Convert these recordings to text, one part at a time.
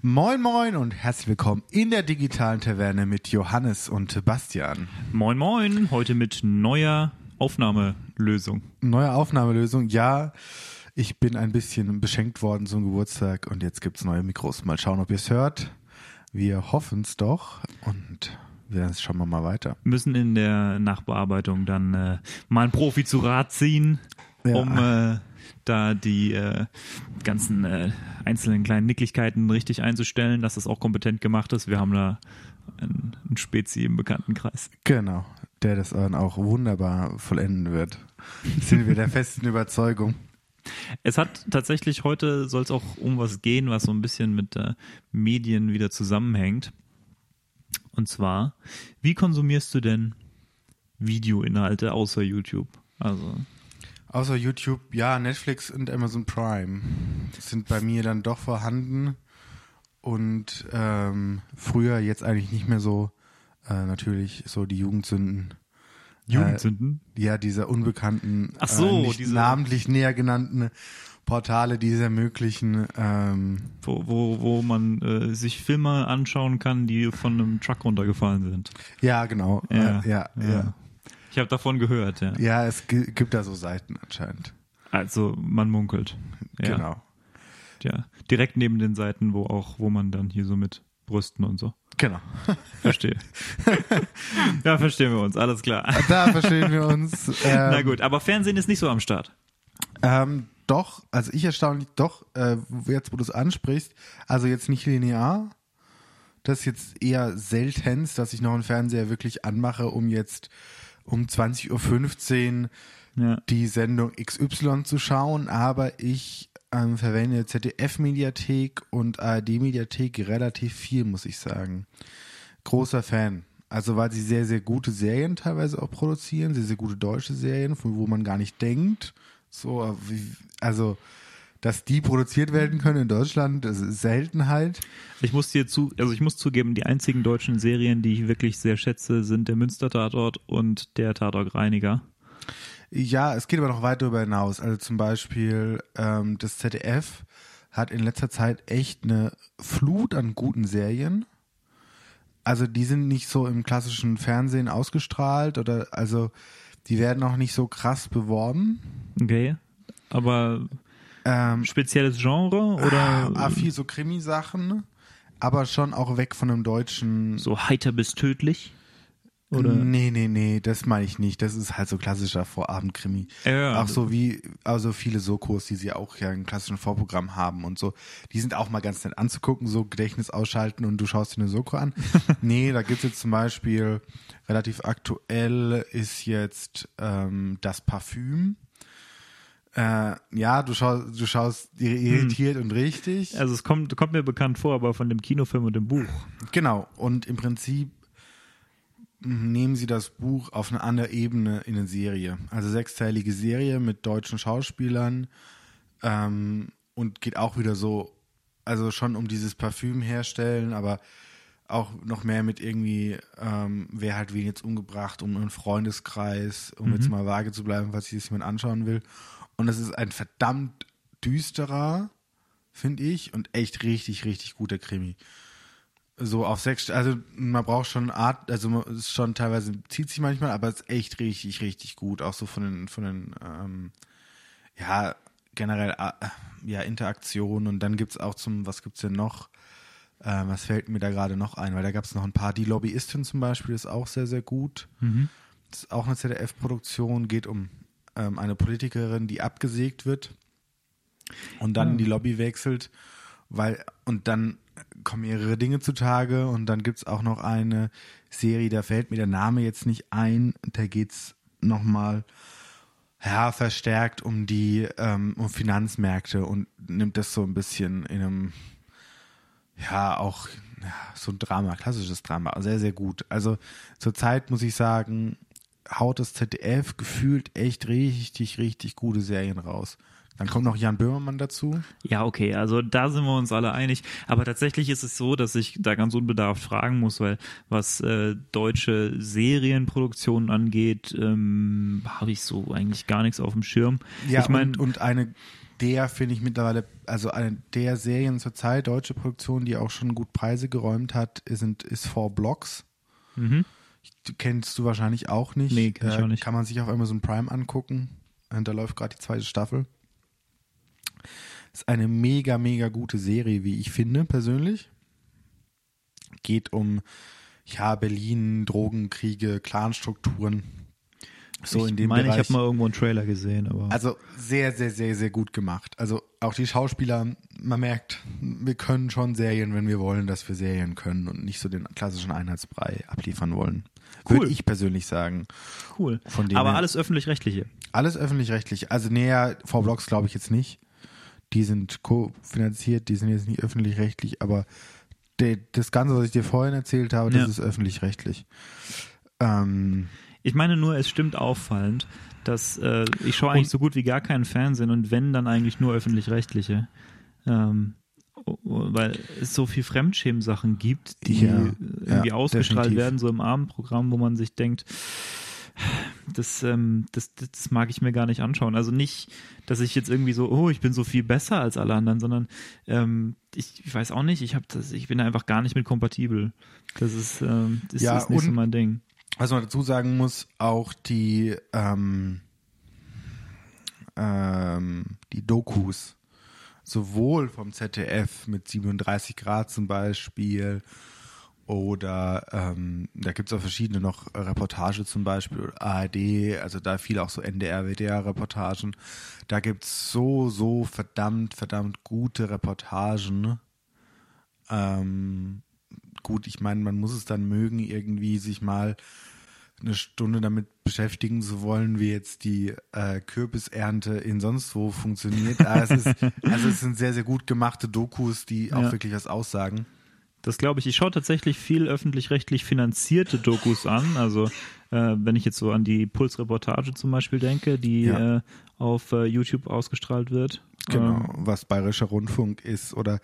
Moin Moin und herzlich willkommen in der digitalen Taverne mit Johannes und Bastian. Moin Moin, heute mit neuer Aufnahmelösung. Neue Aufnahmelösung, ja. Ich bin ein bisschen beschenkt worden zum Geburtstag und jetzt gibt's neue Mikros. Mal schauen, ob ihr es hört. Wir hoffen es doch und wir schauen wir mal weiter. Müssen in der Nachbearbeitung dann äh, mal einen Profi zu Rat ziehen, Ja. um äh, da die äh, ganzen äh, einzelnen kleinen Nicklichkeiten richtig einzustellen, dass das auch kompetent gemacht ist. Wir haben da einen, einen Spezi im Bekanntenkreis. Genau, der das dann auch wunderbar vollenden wird. Sind wir der festen Überzeugung. Es hat tatsächlich heute soll es auch um was gehen, was so ein bisschen mit äh, Medien wieder zusammenhängt. Und zwar, wie konsumierst du denn Videoinhalte außer YouTube? Also, Außer YouTube, ja, Netflix und Amazon Prime sind bei mir dann doch vorhanden. Und ähm, früher jetzt eigentlich nicht mehr so, äh, natürlich so die Jugendsünden. Jugendsünden? Ja, diese unbekannten, Ach so, äh, nicht diese- namentlich näher genannten Portale, die es ermöglichen. Ähm, wo, wo, wo man äh, sich Filme anschauen kann, die von einem Truck runtergefallen sind. ja, genau. Ja, äh, ja, ja. ja. Ich habe davon gehört, ja. Ja, es gi- gibt da so Seiten anscheinend. Also man munkelt. Ja. Genau. Ja. Direkt neben den Seiten, wo auch, wo man dann hier so mit Brüsten und so. Genau. Verstehe. ja, verstehen wir uns, alles klar. Da verstehen wir uns. Ähm, Na gut, aber Fernsehen ist nicht so am Start. Ähm, doch, also ich erstaunlich, doch, äh, jetzt wo du es ansprichst, also jetzt nicht linear. Das ist jetzt eher seltenst, dass ich noch einen Fernseher wirklich anmache, um jetzt um 20.15 Uhr Ja. die Sendung XY zu schauen, aber ich ähm, verwende ZDF-Mediathek und ARD-Mediathek relativ viel, muss ich sagen. Großer Fan. Also weil sie sehr, sehr gute Serien teilweise auch produzieren, sehr, sehr gute deutsche Serien, von wo man gar nicht denkt. So, äh, also dass die produziert werden können in Deutschland, das ist Seltenheit. Ich muss dir zu, also ich muss zugeben, die einzigen deutschen Serien, die ich wirklich sehr schätze, sind der Münster-Tatort und der Tatort-Reiniger. Ja, es geht aber noch weit darüber hinaus. Also zum Beispiel ähm, das ZDF hat in letzter Zeit echt eine Flut an guten Serien. Also die sind nicht so im klassischen Fernsehen ausgestrahlt oder also die werden auch nicht so krass beworben. Okay. Aber Ähm, spezielles Genre oder ah, viel so Krimi-Sachen, aber schon auch weg von einem deutschen. so heiter bis tödlich? Oder? Nee, nee, nee, das meine ich nicht. Das ist halt so klassischer Vorabendkrimi. Ja, auch so wie, also viele Sokos, die sie auch ja im klassischen Vorprogramm haben und so. Die sind auch mal ganz nett anzugucken, so Gedächtnis ausschalten und du schaust dir eine Soko an. nee, da gibt's jetzt zum Beispiel, relativ aktuell ist jetzt ähm, das Parfüm. Äh, ja, du schaust, du schaust irritiert und richtig. Also es kommt, kommt mir bekannt vor, aber von dem Kinofilm und dem Buch. Genau. Und im Prinzip nehmen sie das Buch auf eine andere Ebene in eine Serie. Also sechsteilige Serie mit deutschen Schauspielern ähm, und geht auch wieder so, also schon um dieses Parfüm herstellen, aber auch noch mehr mit irgendwie, ähm, wer hat wen jetzt umgebracht, um einen Freundeskreis, um jetzt mal vage zu bleiben, falls sich das jemand anschauen will. Und es ist ein verdammt düsterer, finde ich, und echt richtig, richtig guter Krimi so auf sechs, also man braucht schon Art, also man ist schon teilweise zieht sich manchmal, aber es ist echt richtig, richtig gut, auch so von den, von den, ähm, ja generell äh, ja Interaktion und dann gibt's auch zum, was gibt's denn noch? Äh, was fällt mir da gerade noch ein? Weil da gab's noch ein paar, die Lobbyistin zum Beispiel ist auch sehr, sehr gut. Das ist auch eine ZDF-Produktion, geht um ähm, eine Politikerin, die abgesägt wird und dann in die Lobby wechselt, weil und dann kommen mehrere Dinge zutage und dann gibt's auch noch eine Serie, da fällt mir der Name jetzt nicht ein, da geht's nochmal ja, verstärkt um die ähm, um Finanzmärkte und nimmt das so ein bisschen in einem ja auch ja, so ein Drama, klassisches Drama, sehr, sehr gut. Also zurzeit muss ich sagen, haut das ZDF gefühlt echt richtig, richtig gute Serien raus. Dann kommt noch Jan Böhmermann dazu. Ja, okay, also da sind wir uns alle einig. Aber tatsächlich ist es so, dass ich da ganz unbedarft fragen muss, weil was äh, deutsche Serienproduktionen angeht, ähm, habe ich so eigentlich gar nichts auf dem Schirm. Ja, ich meine, und, und eine der finde ich mittlerweile, also eine der Serien zurzeit, deutsche Produktion, die auch schon gut Preise geräumt hat, sind, ist Four Blocks. Mhm. Kennst du wahrscheinlich auch nicht. Nee, kenn ich Äh, auch nicht. Kann man sich auf Amazon Prime angucken. Und da läuft gerade die zweite Staffel. Ist eine mega, mega gute Serie, wie ich finde, persönlich. Geht um, ja, Berlin, Drogenkriege, Clanstrukturen. So ich in dem meine, Bereich. ich habe mal irgendwo einen Trailer gesehen, aber Also sehr, sehr, sehr, sehr gut gemacht. Also auch die Schauspieler, man merkt, wir können schon Serien, wenn wir wollen, dass wir Serien können und nicht so den klassischen Einheitsbrei abliefern wollen. Cool. Würde ich persönlich sagen. cool. Von dem aber alles öffentlich-rechtliche. Alles öffentlich-rechtlich. Also näher V-Blogs glaube ich jetzt nicht. Die sind kofinanziert, die sind jetzt nicht öffentlich-rechtlich, aber de, das Ganze, was ich dir vorhin erzählt habe, das Ja. ist öffentlich-rechtlich. Ähm, Ich meine nur, es stimmt auffallend, dass äh, ich schaue eigentlich so gut wie gar keinen Fernsehen und wenn, dann eigentlich nur öffentlich-rechtliche. Ähm, weil es so viel Fremdschämen-Sachen gibt, die Ja, irgendwie ja, ausgestrahlt definitiv. werden, so im Abendprogramm, wo man sich denkt, das, ähm, das, das, mag ich mir gar nicht anschauen. Also nicht, dass ich jetzt irgendwie so, oh, ich bin so viel besser als alle anderen, sondern ähm, ich, ich weiß auch nicht, ich habe das, ich bin da einfach gar nicht mit kompatibel. Das ist, ähm, das Ja, ist nicht so mein Ding. Was man dazu sagen muss, auch die, ähm, ähm, die Dokus, sowohl vom ZDF mit 37 Grad zum Beispiel, oder ähm, da gibt es auch verschiedene noch Reportage zum Beispiel, ARD, also da viel auch so NDR, WDR-Reportagen. Da gibt es so, so verdammt, verdammt gute Reportagen. Ähm, gut, ich meine, man muss es dann mögen, irgendwie sich mal eine Stunde damit beschäftigen zu wollen, wie jetzt die äh, Kürbisernte in sonst wo funktioniert. Aber es ist, also es sind sehr, sehr gut gemachte Dokus, die auch Ja. wirklich was aussagen. Das glaube ich. Ich schaue tatsächlich viel öffentlich-rechtlich finanzierte Dokus an. Also äh, wenn ich jetzt so an die Puls-Reportage zum Beispiel denke, die Ja. äh, auf äh, YouTube ausgestrahlt wird. Genau, Ähm, was Bayerischer Rundfunk ist oder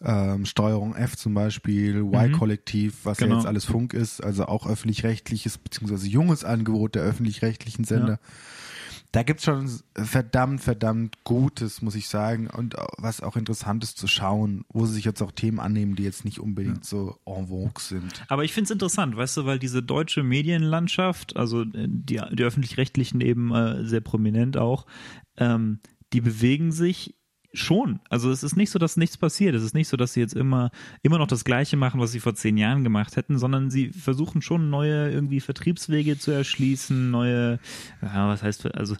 ähm, Steuerung F zum Beispiel, Y-Kollektiv, was Genau. ja jetzt alles Funk ist, also auch öffentlich-rechtliches beziehungsweise junges Angebot der öffentlich-rechtlichen Sender. Da gibt's schon verdammt, verdammt Gutes, muss ich sagen, und was auch Interessantes zu schauen, wo sie sich jetzt auch Themen annehmen, die jetzt nicht unbedingt so en vogue sind. Aber ich finde es interessant, weißt du, weil diese deutsche Medienlandschaft, also äh, die, die öffentlich-rechtlichen eben äh, sehr prominent auch, ähm, die bewegen sich schon. Also es ist nicht so, dass nichts passiert. Es ist nicht so, dass sie jetzt immer, immer noch das Gleiche machen, was sie vor zehn Jahren gemacht hätten, sondern sie versuchen schon neue irgendwie Vertriebswege zu erschließen, neue, ja, was heißt, also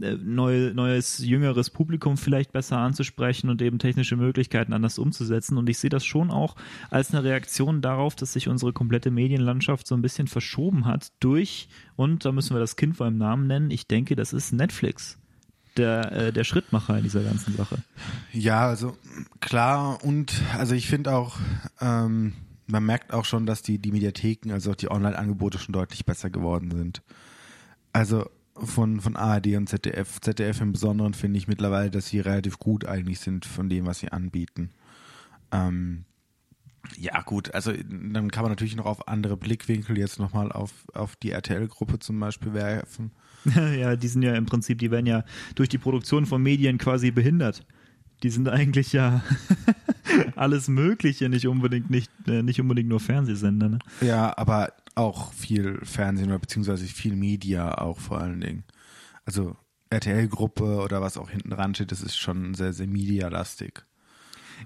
äh, neu, neues, jüngeres Publikum vielleicht besser anzusprechen und eben technische Möglichkeiten anders umzusetzen. Und ich sehe das schon auch als eine Reaktion darauf, dass sich unsere komplette Medienlandschaft so ein bisschen verschoben hat durch, und da müssen wir das Kind beim Namen nennen, ich denke, das ist Netflix. Der, äh, der Schrittmacher in dieser ganzen Sache. Ja, also klar und also ich finde auch, ähm, man merkt auch schon, dass die, die Mediatheken, also auch die Online-Angebote schon deutlich besser geworden sind. Also von, von ARD und ZDF, ZDF im Besonderen finde ich mittlerweile, dass sie relativ gut eigentlich sind von dem, was sie anbieten. Ähm, ja, gut, also dann kann man natürlich noch auf andere Blickwinkel jetzt nochmal auf, auf die RTL-Gruppe zum Beispiel werfen. ja, die sind ja im Prinzip, die werden ja durch die Produktion von Medien quasi behindert. Die sind eigentlich ja alles Mögliche, nicht unbedingt, nicht, äh, nicht unbedingt nur Fernsehsender. Ne? Ja, aber auch viel Fernsehen oder beziehungsweise viel Media auch vor allen Dingen. Also RTL-Gruppe oder was auch hinten dran steht, das ist schon sehr, sehr medialastig.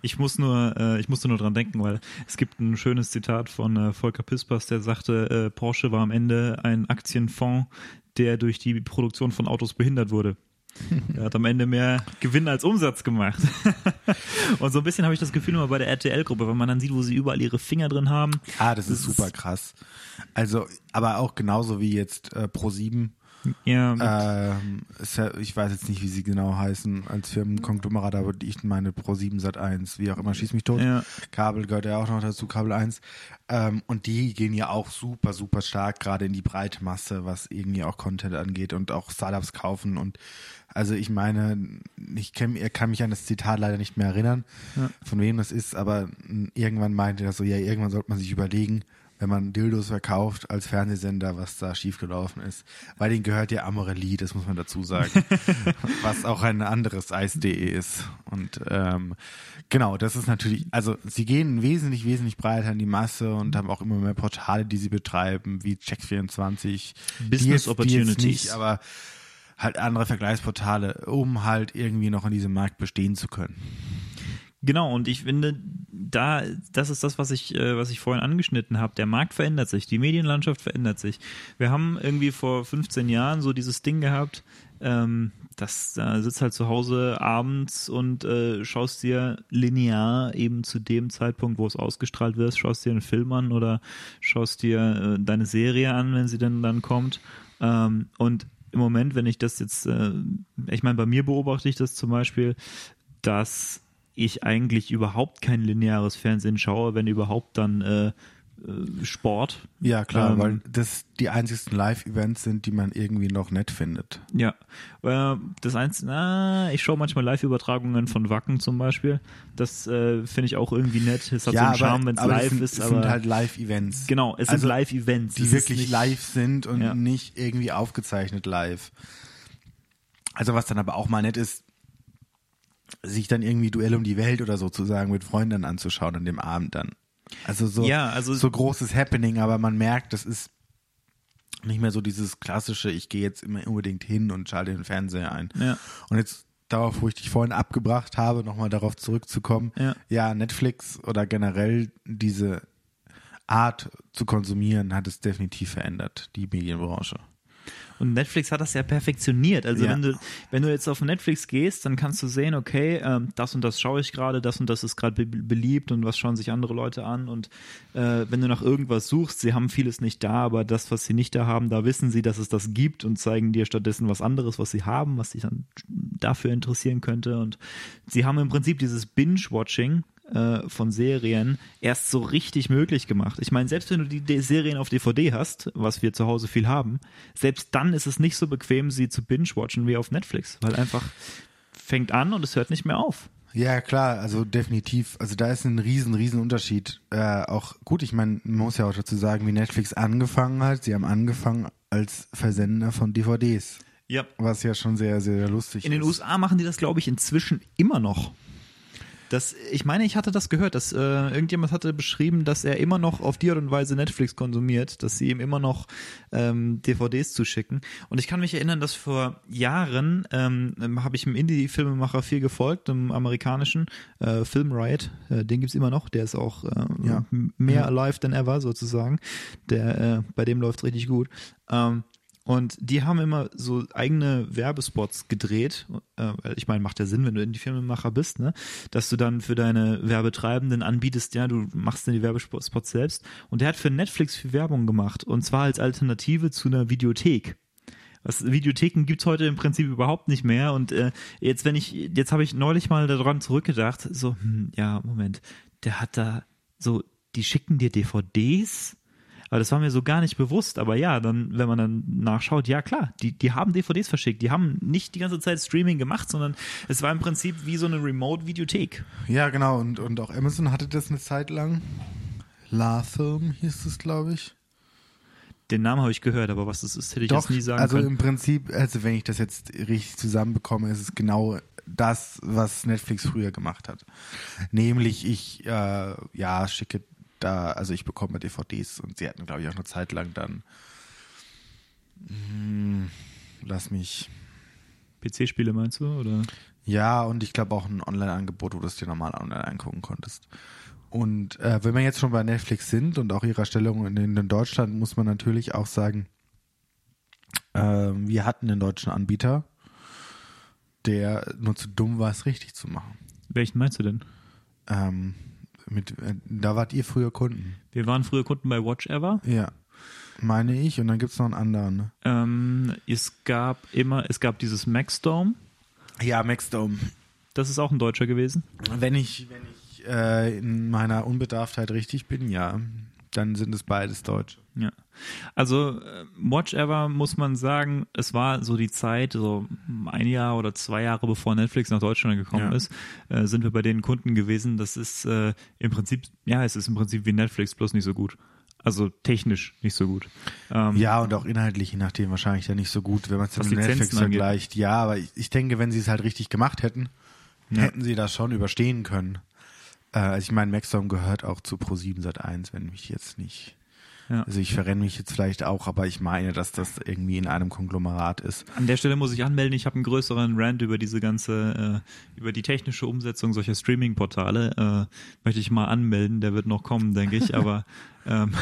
Ich muss nur, äh, ich musste nur dran denken, weil es gibt ein schönes Zitat von äh, Volker Pispers, der sagte, äh, Porsche war am Ende ein Aktienfonds, der durch die Produktion von Autos behindert wurde. Er hat am Ende mehr Gewinn als Umsatz gemacht. Und so ein bisschen habe ich das Gefühl immer bei der RTL-Gruppe, wenn man dann sieht, wo sie überall ihre Finger drin haben. Ah, das, ist Das super ist- krass. Also, aber auch genauso wie jetzt äh, Pro7. Ja, Ähm, ja, ich weiß jetzt nicht, wie sie genau heißen als Firmenkonglomerat, aber ich meine Pro7 Sat 1, wie auch immer, schieß mich tot. Ja. Kabel gehört ja auch noch dazu, Kabel 1. Ähm, und die gehen ja auch super, super stark gerade in die breite Masse, was irgendwie auch Content angeht und auch Startups kaufen. Und also ich meine, ich kenn, er kann mich an das Zitat leider nicht mehr erinnern, Ja. von wem das ist, aber irgendwann meinte er so, ja, irgendwann sollte man sich überlegen, wenn man Dildos verkauft als Fernsehsender, was da schiefgelaufen ist. Weil denen gehört ja Amorelie, das muss man dazu sagen. was auch ein anderes Eis.de ist. Und ähm, genau, das ist natürlich, also sie gehen wesentlich, wesentlich breiter in die Masse und haben auch immer mehr Portale, die sie betreiben, wie Check24. Business die jetzt, Opportunities. Die jetzt nicht, aber halt andere Vergleichsportale, um halt irgendwie noch in diesem Markt bestehen zu können. Genau, und ich finde, da, das ist das, was ich, äh, was ich vorhin angeschnitten habe. Der Markt verändert sich, die Medienlandschaft verändert sich. Wir haben irgendwie vor 15 Jahren so dieses Ding gehabt, ähm, das da sitzt halt zu Hause abends und äh, schaust dir linear eben zu dem Zeitpunkt, wo es ausgestrahlt wird, schaust dir einen Film an oder schaust dir äh, deine Serie an, wenn sie denn dann kommt. Ähm, und im Moment, wenn ich das jetzt, äh, ich meine, bei mir beobachte ich das zum Beispiel, dass ich eigentlich überhaupt kein lineares Fernsehen schaue, wenn überhaupt dann äh, äh, Sport. Ja, klar, Ähm, weil das die einzigsten Live-Events sind, die man irgendwie noch nett findet. Ja, äh, das eins, na, ich schaue manchmal Live-Übertragungen von Wacken zum Beispiel. Das äh, finde ich auch irgendwie nett. Es hat so einen Charme, wenn es live sind, ist. es Aber sind halt Live-Events. genau, es also, sind Live-Events, die Es wirklich nicht- live sind und Ja. nicht irgendwie aufgezeichnet live. Also was dann aber auch mal nett ist, sich dann irgendwie Duell um die Welt oder sozusagen mit Freunden anzuschauen an dem Abend dann. Also so, Ja, also- so großes Happening, aber man merkt, das ist nicht mehr so dieses klassische, ich gehe jetzt immer unbedingt hin und schalte den Fernseher ein. Ja. Und jetzt darauf, wo ich dich vorhin abgebracht habe, nochmal darauf zurückzukommen. Ja. ja, Netflix oder generell diese Art zu konsumieren hat es definitiv verändert, die Medienbranche. Und Netflix hat das ja perfektioniert. Also Ja. wenn du wenn du jetzt auf Netflix gehst, dann kannst du sehen, okay, ähm, das und das schaue ich gerade, das und das ist gerade be beliebt und was schauen sich andere Leute an. Und äh, wenn du nach irgendwas suchst, sie haben vieles nicht da, aber das, was sie nicht da haben, da wissen sie, dass es das gibt und zeigen dir stattdessen was anderes, was sie haben, was dich dann dafür interessieren könnte. Und sie haben im Prinzip dieses Binge-Watching äh, von Serien erst so richtig möglich gemacht. Ich meine, selbst wenn du die D Serien auf DVD hast, was wir zu Hause viel haben, selbst dann ist es nicht so bequem, sie zu binge-watchen wie auf Netflix, weil einfach fängt an und es hört nicht mehr auf. Ja, klar, also definitiv. Also da ist ein riesen, riesen Unterschied. Äh, auch gut, ich meine, man muss ja auch dazu sagen, wie Netflix angefangen hat. Sie haben angefangen als Versender von DVDs, Ja. was ja schon sehr, sehr lustig In den ist. USA machen die das, glaube ich, inzwischen immer noch. Das, ich meine, ich hatte das gehört, dass äh, irgendjemand hatte beschrieben, dass er immer noch auf die Art und Weise Netflix konsumiert, dass sie ihm immer noch ähm, DVDs zuschicken. Und ich kann mich erinnern, dass vor Jahren ähm, ähm, habe ich einem Indie-Filmemacher viel gefolgt, einem amerikanischen äh, Film Riot, äh, den gibt's immer noch, der ist auch äh, Ja. mehr Ja. alive than ever sozusagen. Der, äh, bei dem läuft's richtig gut. Ähm, und die haben immer so eigene Werbespots gedreht. Äh, ich meine, macht ja Sinn, wenn du Indie-Filmemacher bist, ne? Dass du dann für deine Werbetreibenden anbietest, ja, du machst dann die Werbespots selbst. Und der hat für Netflix viel Werbung gemacht. Und zwar als Alternative zu einer Videothek. Was, Videotheken gibt's heute im Prinzip überhaupt nicht mehr. Und äh, jetzt, wenn ich, jetzt habe ich neulich mal daran zurückgedacht, so, hm, ja, Moment, der hat da so, die schicken dir DVDs aber das war mir so gar nicht bewusst. Aber ja, dann, wenn man dann nachschaut, ja klar, die, die haben DVDs verschickt. Die haben nicht die ganze Zeit Streaming gemacht, sondern es war im Prinzip wie so eine Remote-Videothek. Ja, genau. Und, und auch Amazon hatte das eine Zeit lang. La Film hieß es, glaube ich. Den Namen habe ich gehört, aber was das ist, hätte ich jetzt nie sagen also können. im Prinzip, also wenn ich das jetzt richtig zusammenbekomme, ist es genau das, was Netflix früher gemacht hat. Nämlich ich, äh, ja, schicke da, also ich bekomme DVDs und sie hatten, glaube ich, auch eine Zeit lang dann, hm, lass mich, PC-Spiele meinst du? Oder? ja, und ich glaube auch ein Online-Angebot, wo du es dir normal online angucken konntest. Und äh, wenn wir jetzt schon bei Netflix sind und auch ihrer Stellung in, in Deutschland, muss man natürlich auch sagen, ähm, wir hatten einen deutschen Anbieter, der nur zu dumm war, es richtig zu machen. Welchen meinst du denn? Ähm, mit, äh, da wart ihr früher Kunden. Wir waren früher Kunden bei Watch Ever. Ja, meine ich. Und dann gibt's noch einen anderen. Ne? Ähm, es gab immer, es gab dieses Maxdome. Ja, Maxdome. Das ist auch ein Deutscher gewesen. Wenn ich, wenn ich äh, in meiner Unbedarftheit richtig bin, ja, dann sind es beides Deutsche. Ja. Also äh, Watch Ever muss man sagen, es war so die Zeit, so ein Jahr oder zwei Jahre bevor Netflix nach Deutschland gekommen Ja. ist, äh, sind wir bei den Kunden gewesen. Das ist äh, im Prinzip, ja, es ist im Prinzip wie Netflix, bloß nicht so gut. Also technisch nicht so gut. Ähm, Ja, und auch inhaltlich, je nachdem, wahrscheinlich ja nicht so gut, wenn man es mit Netflix angeht. vergleicht. Ja, aber ich, ich denke, wenn sie es halt richtig gemacht hätten, Ja. hätten sie das schon überstehen können. Äh, also ich meine, Maxdome gehört auch zu Pro7 Sat1, wenn mich jetzt nicht. Ja. Also ich verrenne mich jetzt vielleicht auch, aber ich meine, dass das irgendwie in einem Konglomerat ist. An der Stelle muss ich anmelden, ich habe einen größeren Rant über diese ganze, äh, über die technische Umsetzung solcher Streaming-Portale. Äh, möchte ich mal anmelden, der wird noch kommen, denke ich. Aber ähm,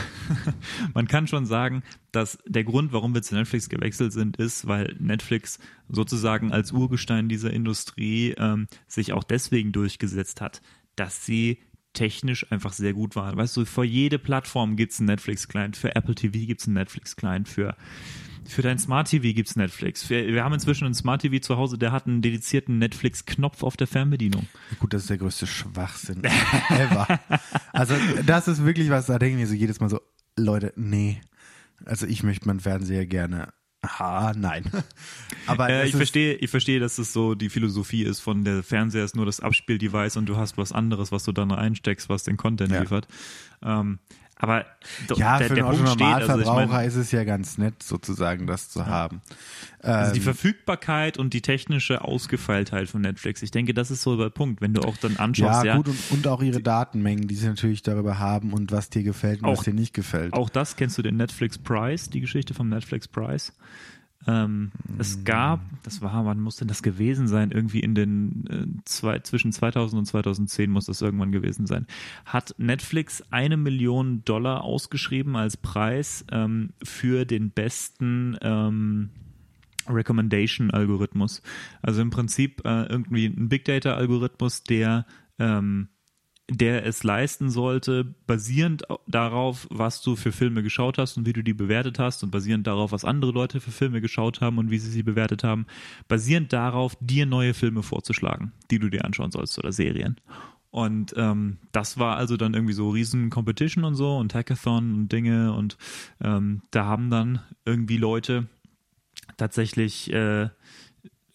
man kann schon sagen, dass der Grund, warum wir zu Netflix gewechselt sind, ist, weil Netflix sozusagen als Urgestein dieser Industrie ähm, sich auch deswegen durchgesetzt hat, dass sie technisch einfach sehr gut waren. Weißt du, für jede Plattform gibt es einen Netflix-Client, für Apple TV gibt es einen Netflix-Client, für für dein Smart TV gibt's Netflix. Wir, wir haben inzwischen einen Smart TV zu Hause, der hat einen dedizierten Netflix-Knopf auf der Fernbedienung. Gut, das ist der größte Schwachsinn ever. Also das ist wirklich was, da denken wir so jedes Mal so, Leute, nee. Also ich möchte meinen Fernseher gerne. Ha, nein. Aber Äh, ich verstehe, ich verstehe, dass es so die Philosophie ist von der Fernseher ist nur das Abspieldevice und du hast was anderes, was du dann einsteckst, was den Content Ja. liefert. Ähm, aber Ja, der, für der den Punkt steht, also ich ist es ja ganz nett, sozusagen, das zu haben. also die Ähm, Verfügbarkeit und die technische Ausgefeiltheit von Netflix. Ich denke, das ist so der Punkt, wenn du auch dann anschaust, ja, ja, gut, und, und auch ihre Datenmengen, die sie natürlich darüber haben und was dir gefällt und Auch- was dir nicht gefällt. Auch das kennst du den Netflix Price, die Geschichte vom Netflix Price. Ähm, Es gab, das war, wann muss denn das gewesen sein? Irgendwie in den äh, zwei, zwischen 2000 und 2010 muss das irgendwann gewesen sein. Hat Netflix eine Million Dollar ausgeschrieben als Preis ähm, für den besten ähm, Recommendation-Algorithmus. Also im Prinzip äh, irgendwie ein Big Data-Algorithmus, der ähm, der es leisten sollte, basierend au- darauf, was du für Filme geschaut hast und wie du die bewertet hast und basierend darauf, was andere Leute für Filme geschaut haben und wie sie sie bewertet haben, basierend darauf, dir neue Filme vorzuschlagen, die du dir anschauen sollst oder Serien. Und ähm, das war also dann irgendwie so riesen Competition und so und Hackathon und Dinge und ähm, da haben dann irgendwie Leute tatsächlich äh,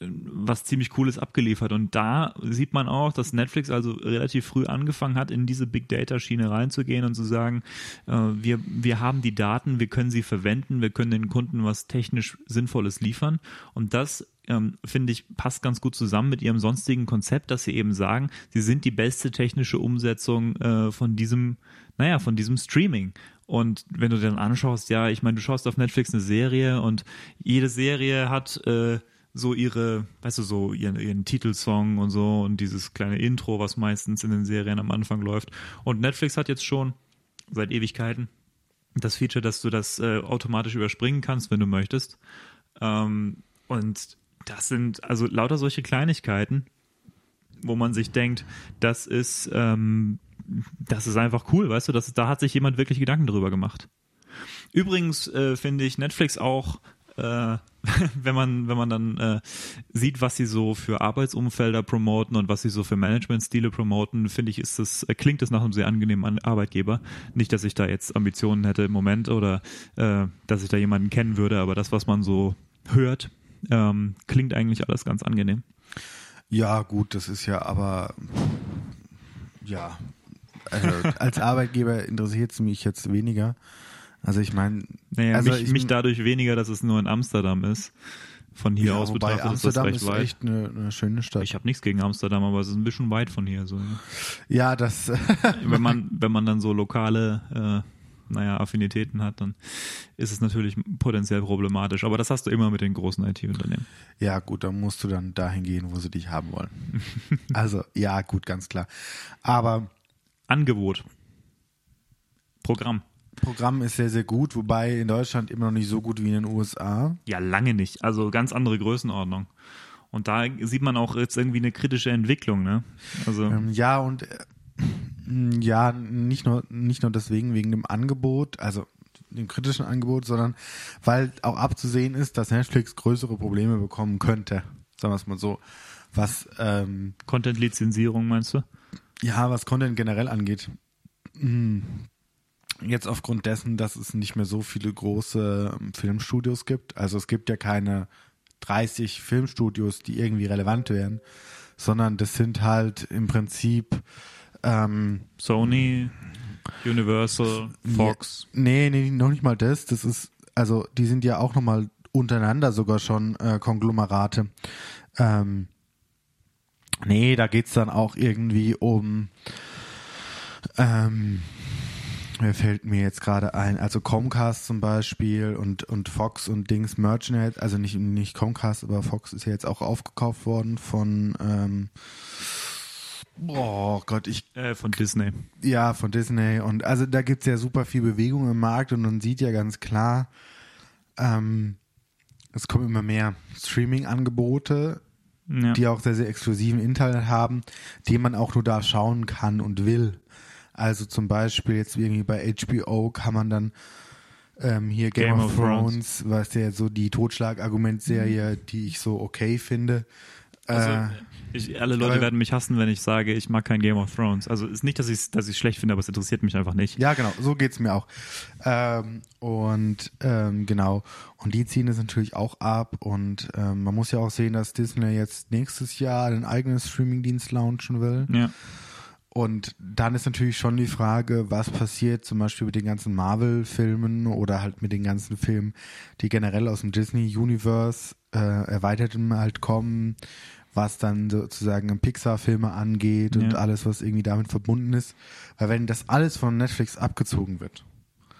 was ziemlich Cooles abgeliefert. Und da sieht man auch, dass Netflix also relativ früh angefangen hat, in diese Big Data Schiene reinzugehen und zu sagen, äh, wir, wir haben die Daten, wir können sie verwenden, wir können den Kunden was technisch Sinnvolles liefern. Und das ähm, finde ich, passt ganz gut zusammen mit ihrem sonstigen Konzept, dass sie eben sagen, sie sind die beste technische Umsetzung äh, von diesem, naja, von diesem Streaming. Und wenn du dann anschaust, ja, ich meine, du schaust auf Netflix eine Serie und jede Serie hat äh, so ihre, weißt du, so ihren, ihren Titelsong und so und dieses kleine Intro, was meistens in den Serien am Anfang läuft. Und Netflix hat jetzt schon seit Ewigkeiten das Feature, dass du das äh, automatisch überspringen kannst, wenn du möchtest. Ähm, und das sind also lauter solche Kleinigkeiten, wo man sich denkt, das ist, ähm, das ist einfach cool, weißt du, das, da hat sich jemand wirklich Gedanken drüber gemacht. Übrigens äh, finde ich Netflix auch, äh, wenn man wenn man dann äh, sieht, was sie so für Arbeitsumfelder promoten und was sie so für Managementstile promoten, finde ich, ist das äh, klingt das nach einem sehr angenehmen An- Arbeitgeber. Nicht, dass ich da jetzt Ambitionen hätte im Moment oder äh, dass ich da jemanden kennen würde, aber das, was man so hört, ähm, klingt eigentlich alles ganz angenehm. Ja, gut, das ist ja aber ja. Also, als Arbeitgeber interessiert es mich jetzt weniger. Also ich meine, Naja, Also mich, ich- mich dadurch weniger, dass es nur in Amsterdam ist. Von hier ja, aus wobei betrachtet Amsterdam ist ist, das recht weit. echt eine, eine schöne Stadt. Ich habe nichts gegen Amsterdam, aber es ist ein bisschen weit von hier. So. ja, das wenn man wenn man dann so lokale äh, naja, Affinitäten hat, dann ist es natürlich potenziell problematisch. Aber das hast du immer mit den großen IT-Unternehmen. Ja, gut, dann musst du dann dahin gehen, wo sie dich haben wollen. also, ja, gut, ganz klar. Aber Angebot. Programm. Programm ist sehr, sehr gut, wobei in Deutschland immer noch nicht so gut wie in den USA. Ja, lange nicht. Also ganz andere Größenordnung. Und da sieht man auch jetzt irgendwie eine kritische Entwicklung, ne? Also Ähm, ja, und äh, ja, nicht nur, nicht nur deswegen, wegen dem Angebot, also dem kritischen Angebot, sondern weil auch abzusehen ist, dass Netflix größere Probleme bekommen könnte. Sagen wir es mal so. Was, ähm, Content-Lizenzierung meinst du? ja, was Content generell angeht. Hm. Jetzt aufgrund dessen, dass es nicht mehr so viele große ähm, Filmstudios gibt. Also es gibt ja keine 30 Filmstudios, die irgendwie relevant wären, sondern das sind halt im Prinzip ähm, Sony, Universal, Fox. Nee, nee, noch nicht mal das. Das ist, also die sind ja auch nochmal untereinander sogar schon äh, Konglomerate. Ähm, nee, da geht's dann auch irgendwie um ähm, Wer fällt mir jetzt gerade ein? Also Comcast zum Beispiel und, und Fox und Dings Merchant, also nicht, nicht Comcast, aber Fox ist ja jetzt auch aufgekauft worden von ähm, Oh Gott, ich. Äh, von Disney. Ja, von Disney. Und also da gibt es ja super viel Bewegung im Markt und man sieht ja ganz klar, ähm, es kommen immer mehr Streaming-Angebote, ja. die auch sehr, sehr exklusiven Internet haben, die man auch nur da schauen kann und will. Also zum Beispiel jetzt irgendwie bei HBO kann man dann ähm, hier Game, Game of, of Thrones, Thrones, was ja so die Totschlagargumentserie, mhm. die ich so okay finde. Also, äh, ich, alle Leute werden mich hassen, wenn ich sage, ich mag kein Game of Thrones. Also ist nicht, dass ich es dass schlecht finde, aber es interessiert mich einfach nicht. Ja, genau, so geht es mir auch. Ähm, und ähm, genau, und die ziehen es natürlich auch ab. Und ähm, man muss ja auch sehen, dass Disney jetzt nächstes Jahr einen eigenen Streamingdienst launchen will. Ja. Und dann ist natürlich schon die Frage, was passiert zum Beispiel mit den ganzen Marvel-Filmen oder halt mit den ganzen Filmen, die generell aus dem Disney-Universe äh, erweiterten halt kommen, was dann sozusagen Pixar-Filme angeht und ja. alles, was irgendwie damit verbunden ist. Weil wenn das alles von Netflix abgezogen wird,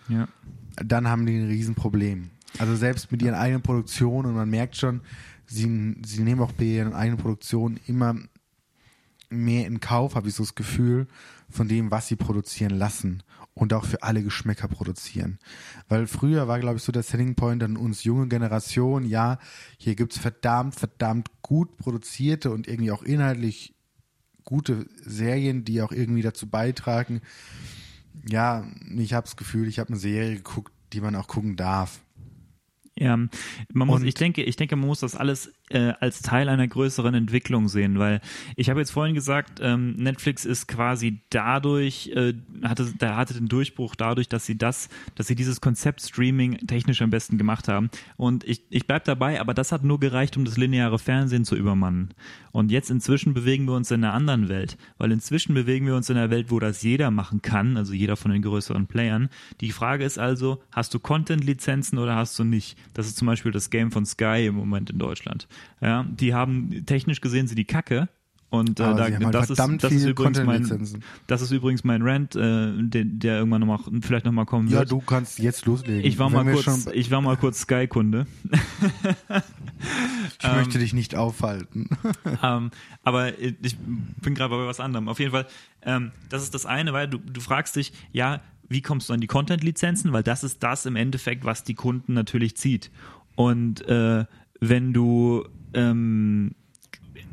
ja. dann haben die ein Riesenproblem. Also selbst mit ihren eigenen Produktionen und man merkt schon, sie, sie nehmen auch bei ihren eigenen Produktionen immer mehr in Kauf, habe ich so das Gefühl, von dem, was sie produzieren lassen und auch für alle Geschmäcker produzieren. Weil früher war, glaube ich, so der Selling Point an uns junge Generation, ja, hier gibt's verdammt, verdammt gut produzierte und irgendwie auch inhaltlich gute Serien, die auch irgendwie dazu beitragen. Ja, ich habe das Gefühl, ich habe eine Serie geguckt, die man auch gucken darf. Ja, man muss, ich denke, ich denke, man muss das alles äh, als Teil einer größeren Entwicklung sehen, weil ich habe jetzt vorhin gesagt, ähm, Netflix ist quasi dadurch, äh, hatte, da hatte den Durchbruch dadurch, dass sie das, dass sie dieses Konzept Streaming technisch am besten gemacht haben. Und ich, ich bleib dabei, aber das hat nur gereicht, um das lineare Fernsehen zu übermannen. Und jetzt inzwischen bewegen wir uns in einer anderen Welt, weil inzwischen bewegen wir uns in einer Welt, wo das jeder machen kann, also jeder von den größeren Playern. Die Frage ist also, hast du Content-Lizenzen oder hast du nicht? Das ist zum Beispiel das Game von Sky im Moment in Deutschland. Ja, die haben technisch gesehen sie die Kacke. Und äh, da, halt das, ist, das, ist übrigens mein, das ist übrigens mein Rant, äh, der, der irgendwann noch mal, vielleicht nochmal kommen wird. Ja, du kannst jetzt loslegen. Ich war, mal kurz, ich war mal kurz Sky-Kunde. ich ähm, möchte dich nicht aufhalten. ähm, aber ich bin gerade bei was anderem. Auf jeden Fall, ähm, das ist das eine, weil du, du fragst dich, ja, wie kommst du an die Content-Lizenzen? Weil das ist das im Endeffekt, was die Kunden natürlich zieht. Und äh, wenn du ähm,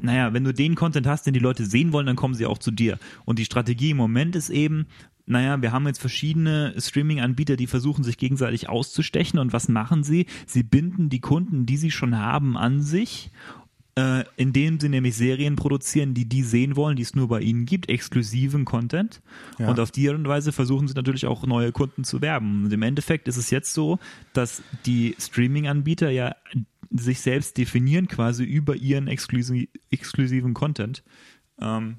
naja, wenn du den Content hast, den die Leute sehen wollen, dann kommen sie auch zu dir. Und die Strategie im Moment ist eben, naja, wir haben jetzt verschiedene Streaming-Anbieter, die versuchen sich gegenseitig auszustechen. Und was machen sie? Sie binden die Kunden, die sie schon haben, an sich äh, indem sie nämlich Serien produzieren, die die sehen wollen, die es nur bei ihnen gibt, exklusiven Content. Ja. Und auf die Art und Weise versuchen sie natürlich auch neue Kunden zu werben. Und im Endeffekt ist es jetzt so, dass die Streaming-Anbieter ja sich selbst definieren quasi über ihren exklusiv, exklusiven Content. Ähm,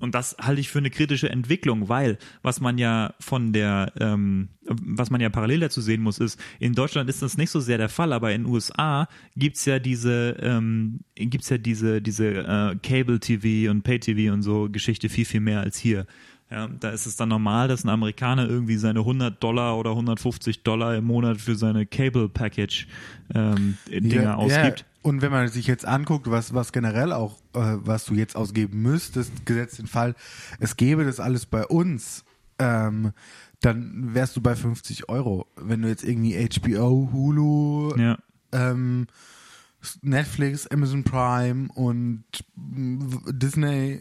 und das halte ich für eine kritische Entwicklung, weil was man ja von der, ähm, was man ja parallel dazu sehen muss, ist, in Deutschland ist das nicht so sehr der Fall, aber in den USA gibt's ja diese, ähm, gibt's ja diese, diese äh, Cable-TV und Pay-TV und so Geschichte viel, viel mehr als hier. Ja, da ist es dann normal, dass ein Amerikaner irgendwie seine 100 Dollar oder 150 Dollar im Monat für seine Cable Package ähm, Dinger ja, ausgibt. Ja. Und wenn man sich jetzt anguckt, was, was generell auch, äh, was du jetzt ausgeben müsstest, gesetzt den Fall, es gäbe das alles bei uns, ähm, dann wärst du bei 50 Euro. Wenn du jetzt irgendwie HBO, Hulu, ja. ähm, Netflix, Amazon Prime und Disney äh,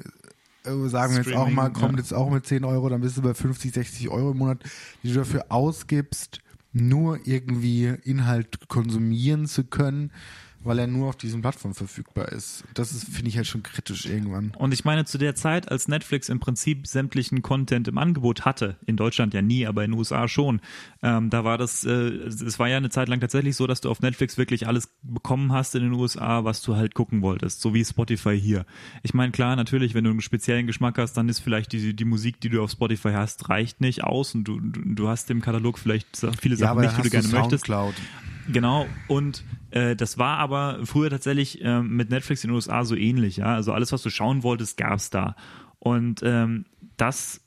sagen wir jetzt auch mal, kommt ja. jetzt auch mit 10 Euro, dann bist du bei 50, 60 Euro im Monat, die du dafür ausgibst, nur irgendwie Inhalt konsumieren zu können, weil er nur auf diesen Plattformen verfügbar ist. Das ist, finde ich halt schon kritisch irgendwann. Und ich meine, zu der Zeit, als Netflix im Prinzip sämtlichen Content im Angebot hatte, in Deutschland ja nie, aber in den USA schon, ähm, da war das, äh, es war ja eine Zeit lang tatsächlich so, dass du auf Netflix wirklich alles bekommen hast in den USA, was du halt gucken wolltest, so wie Spotify hier. Ich meine, klar, natürlich, wenn du einen speziellen Geschmack hast, dann ist vielleicht die, die Musik, die du auf Spotify hast, reicht nicht aus und du, du, hast im Katalog vielleicht viele Sachen ja, nicht, die du gerne möchtest. Genau, und äh, das war aber früher tatsächlich äh, mit Netflix in den USA so ähnlich, ja. Also alles, was du schauen wolltest, gab's da. Und ähm, das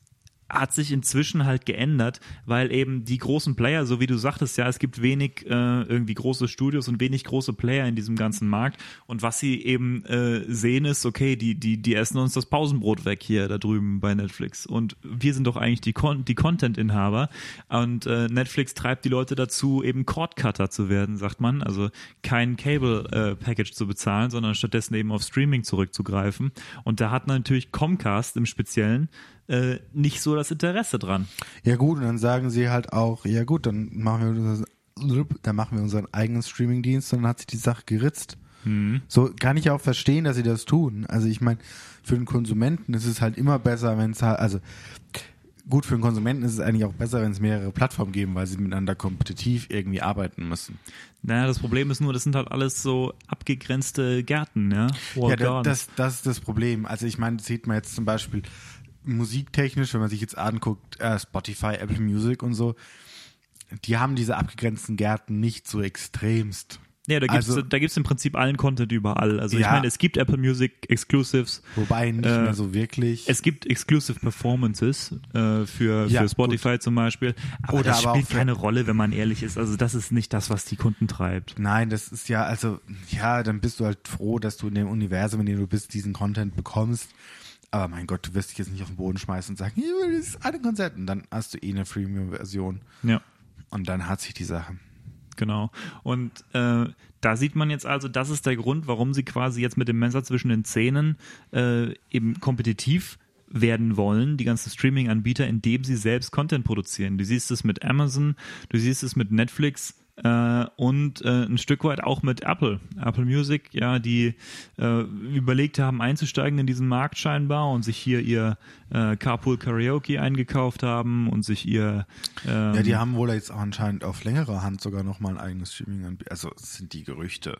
hat sich inzwischen halt geändert, weil eben die großen Player, so wie du sagtest, ja, es gibt wenig äh, irgendwie große Studios und wenig große Player in diesem ganzen Markt. Und was sie eben äh, sehen ist, okay, die, die, die essen uns das Pausenbrot weg hier da drüben bei Netflix. Und wir sind doch eigentlich die, Con die Content-Inhaber. Und äh, Netflix treibt die Leute dazu, eben Cord-Cutter zu werden, sagt man. Also kein Cable-Package äh, zu bezahlen, sondern stattdessen eben auf Streaming zurückzugreifen. Und da hat natürlich Comcast im Speziellen äh, nicht so das Interesse dran. Ja gut, und dann sagen sie halt auch, ja gut, dann machen wir, dann machen wir unseren eigenen Streamingdienst und dann hat sich die Sache geritzt. Mhm. So kann ich auch verstehen, dass sie das tun. Also ich meine, für den Konsumenten ist es halt immer besser, wenn es halt, also gut, für den Konsumenten ist es eigentlich auch besser, wenn es mehrere Plattformen geben, weil sie miteinander kompetitiv irgendwie arbeiten müssen. Naja, das Problem ist nur, das sind halt alles so abgegrenzte Gärten, ja. Wall ja, das, das ist das Problem. Also ich meine, sieht man jetzt zum Beispiel musiktechnisch, wenn man sich jetzt anguckt, äh, Spotify, Apple Music und so, die haben diese abgegrenzten Gärten nicht so extremst. Ja, da gibt's, also, da gibt's im Prinzip allen Content überall. Also ja, ich meine, es gibt Apple Music Exclusives. Wobei nicht äh, mehr so wirklich. Es gibt Exclusive Performances äh, für, ja, für Spotify gut. zum Beispiel. Aber Oder das aber spielt keine Rolle, wenn man ehrlich ist. Also das ist nicht das, was die Kunden treibt. Nein, das ist ja, also ja, dann bist du halt froh, dass du in dem Universum, in dem du bist, diesen Content bekommst. Aber mein Gott, du wirst dich jetzt nicht auf den Boden schmeißen und sagen, hier, das ist eine Konzert. Und dann hast du eh eine Freemium-Version. Ja. Und dann hat sich die Sache. Genau. Und äh, da sieht man jetzt also, das ist der Grund, warum sie quasi jetzt mit dem Messer zwischen den Zähnen äh, eben kompetitiv werden wollen, die ganzen Streaming-Anbieter, indem sie selbst Content produzieren. Du siehst es mit Amazon, du siehst es mit Netflix, äh, und äh, ein Stück weit auch mit Apple, Apple Music, ja, die äh, überlegt haben, einzusteigen in diesen Markt scheinbar und sich hier ihr äh, Carpool Karaoke eingekauft haben und sich ihr ähm, Ja, die haben wohl jetzt auch anscheinend auf längere Hand sogar nochmal ein eigenes Streaming Also sind die Gerüchte.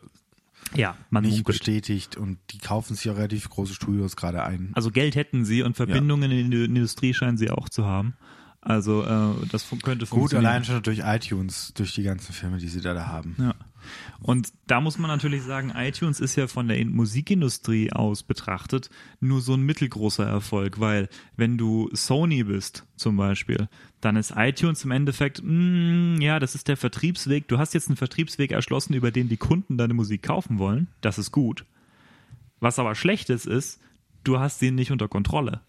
Ja, man nicht munkelt. bestätigt und die kaufen sich ja relativ große Studios gerade ein. Also Geld hätten sie und Verbindungen ja. in die Industrie scheinen sie auch zu haben. Also äh, das könnte funktionieren. Gut, allein schon durch iTunes, durch die ganzen Filme, die sie da, da haben. Ja. Und da muss man natürlich sagen, iTunes ist ja von der Musikindustrie aus betrachtet nur so ein mittelgroßer Erfolg, weil wenn du Sony bist zum Beispiel, dann ist iTunes im Endeffekt, mm, ja, das ist der Vertriebsweg. Du hast jetzt einen Vertriebsweg erschlossen, über den die Kunden deine Musik kaufen wollen. Das ist gut. Was aber schlecht ist, ist, du hast sie nicht unter Kontrolle.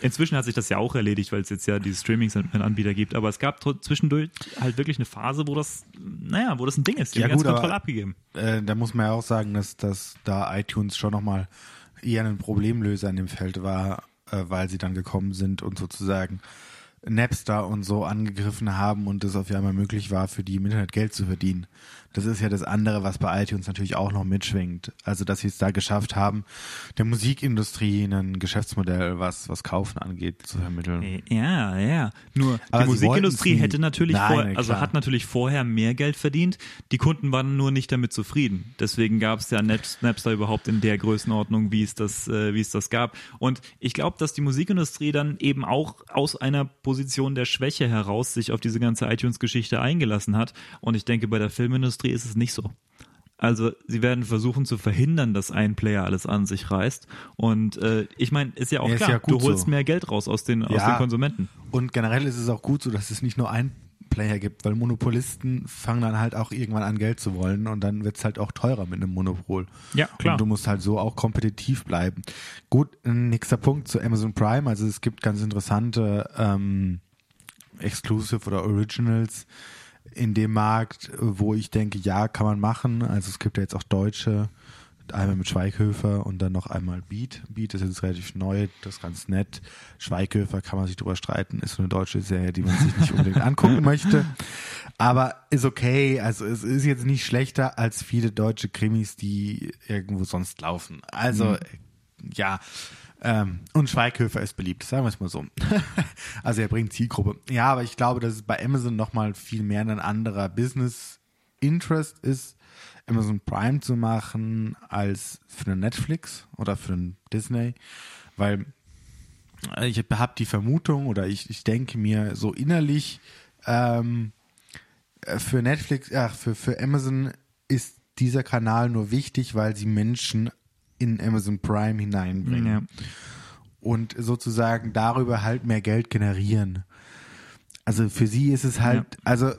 Inzwischen hat sich das ja auch erledigt, weil es jetzt ja diese Streaming-Anbieter gibt. Aber es gab zwischendurch halt wirklich eine Phase, wo das, naja, wo das ein Ding ist. Die ja, haben gut, Kontrolle abgegeben. Äh, da muss man ja auch sagen, dass, dass da iTunes schon nochmal eher ein Problemlöser in dem Feld war, äh, weil sie dann gekommen sind und sozusagen Napster und so angegriffen haben und es auf einmal möglich war, für die im Internet Geld zu verdienen. Das ist ja das andere, was bei iTunes natürlich auch noch mitschwingt. Also, dass sie es da geschafft haben, der Musikindustrie ein Geschäftsmodell, was, was Kaufen angeht, zu vermitteln. Äh, ja, ja. Nur Aber die Musikindustrie hätte natürlich Nein, vor, also hat natürlich vorher mehr Geld verdient. Die Kunden waren nur nicht damit zufrieden. Deswegen gab es ja Napster überhaupt in der Größenordnung, wie es das, äh, wie es das gab. Und ich glaube, dass die Musikindustrie dann eben auch aus einer Position der Schwäche heraus sich auf diese ganze iTunes-Geschichte eingelassen hat. Und ich denke, bei der Filmindustrie Industrie ist es nicht so. Also sie werden versuchen zu verhindern, dass ein Player alles an sich reißt. Und äh, ich meine, ist ja auch ja, klar, ja du holst so. mehr Geld raus aus den, ja, aus den Konsumenten. Und generell ist es auch gut so, dass es nicht nur ein Player gibt, weil Monopolisten fangen dann halt auch irgendwann an, Geld zu wollen und dann wird es halt auch teurer mit einem Monopol. Ja, klar. Und du musst halt so auch kompetitiv bleiben. Gut, nächster Punkt zu Amazon Prime. Also es gibt ganz interessante ähm, Exclusive oder Originals in dem Markt, wo ich denke, ja, kann man machen. Also es gibt ja jetzt auch deutsche Einmal mit Schweighöfer und dann noch einmal Beat. Beat ist jetzt relativ neu, das ist ganz nett. Schweighöfer kann man sich drüber streiten, ist so eine deutsche Serie, die man sich nicht unbedingt angucken möchte. Aber ist okay, also es ist jetzt nicht schlechter als viele deutsche Krimis, die irgendwo sonst laufen. Also, mhm. ja. Ähm, und Schweighöfer ist beliebt, sagen wir es mal so. also er bringt Zielgruppe. Ja, aber ich glaube, dass es bei Amazon nochmal viel mehr ein anderer Business Interest ist Amazon Prime zu machen als für eine Netflix oder für einen Disney, weil ich habe die Vermutung oder ich, ich denke mir so innerlich, ähm, für Netflix, ach, für, für Amazon ist dieser Kanal nur wichtig, weil sie Menschen in Amazon Prime hineinbringen. Ja. Und sozusagen darüber halt mehr Geld generieren. Also für sie ist es halt, ja. also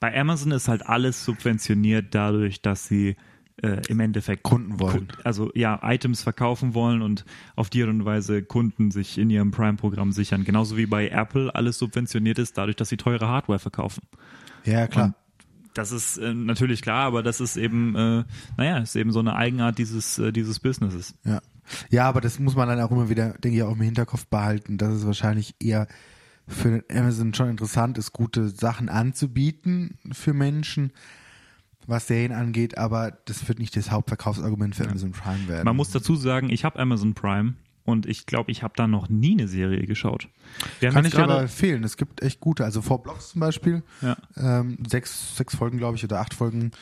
bei Amazon ist halt alles subventioniert dadurch, dass sie äh, im Endeffekt Kunden wollen. Also ja, Items verkaufen wollen und auf die Art und Weise Kunden sich in ihrem Prime-Programm sichern. Genauso wie bei Apple alles subventioniert ist, dadurch, dass sie teure Hardware verkaufen. Ja, klar. Das ist äh, natürlich klar, aber das ist eben, äh, naja, ist eben so eine Eigenart dieses, äh, dieses Businesses. Ja. Ja, aber das muss man dann auch immer wieder, denke ich, auch im Hinterkopf behalten, dass es wahrscheinlich eher für Amazon schon interessant ist, gute Sachen anzubieten für Menschen, was Serien angeht, aber das wird nicht das Hauptverkaufsargument für Amazon Prime werden. Man muss dazu sagen, ich habe Amazon Prime und ich glaube, ich habe da noch nie eine Serie geschaut. Kann ich aber empfehlen. Es gibt echt gute, also vor Blocks zum Beispiel, ja. ähm, sechs, sechs Folgen, glaube ich, oder acht Folgen.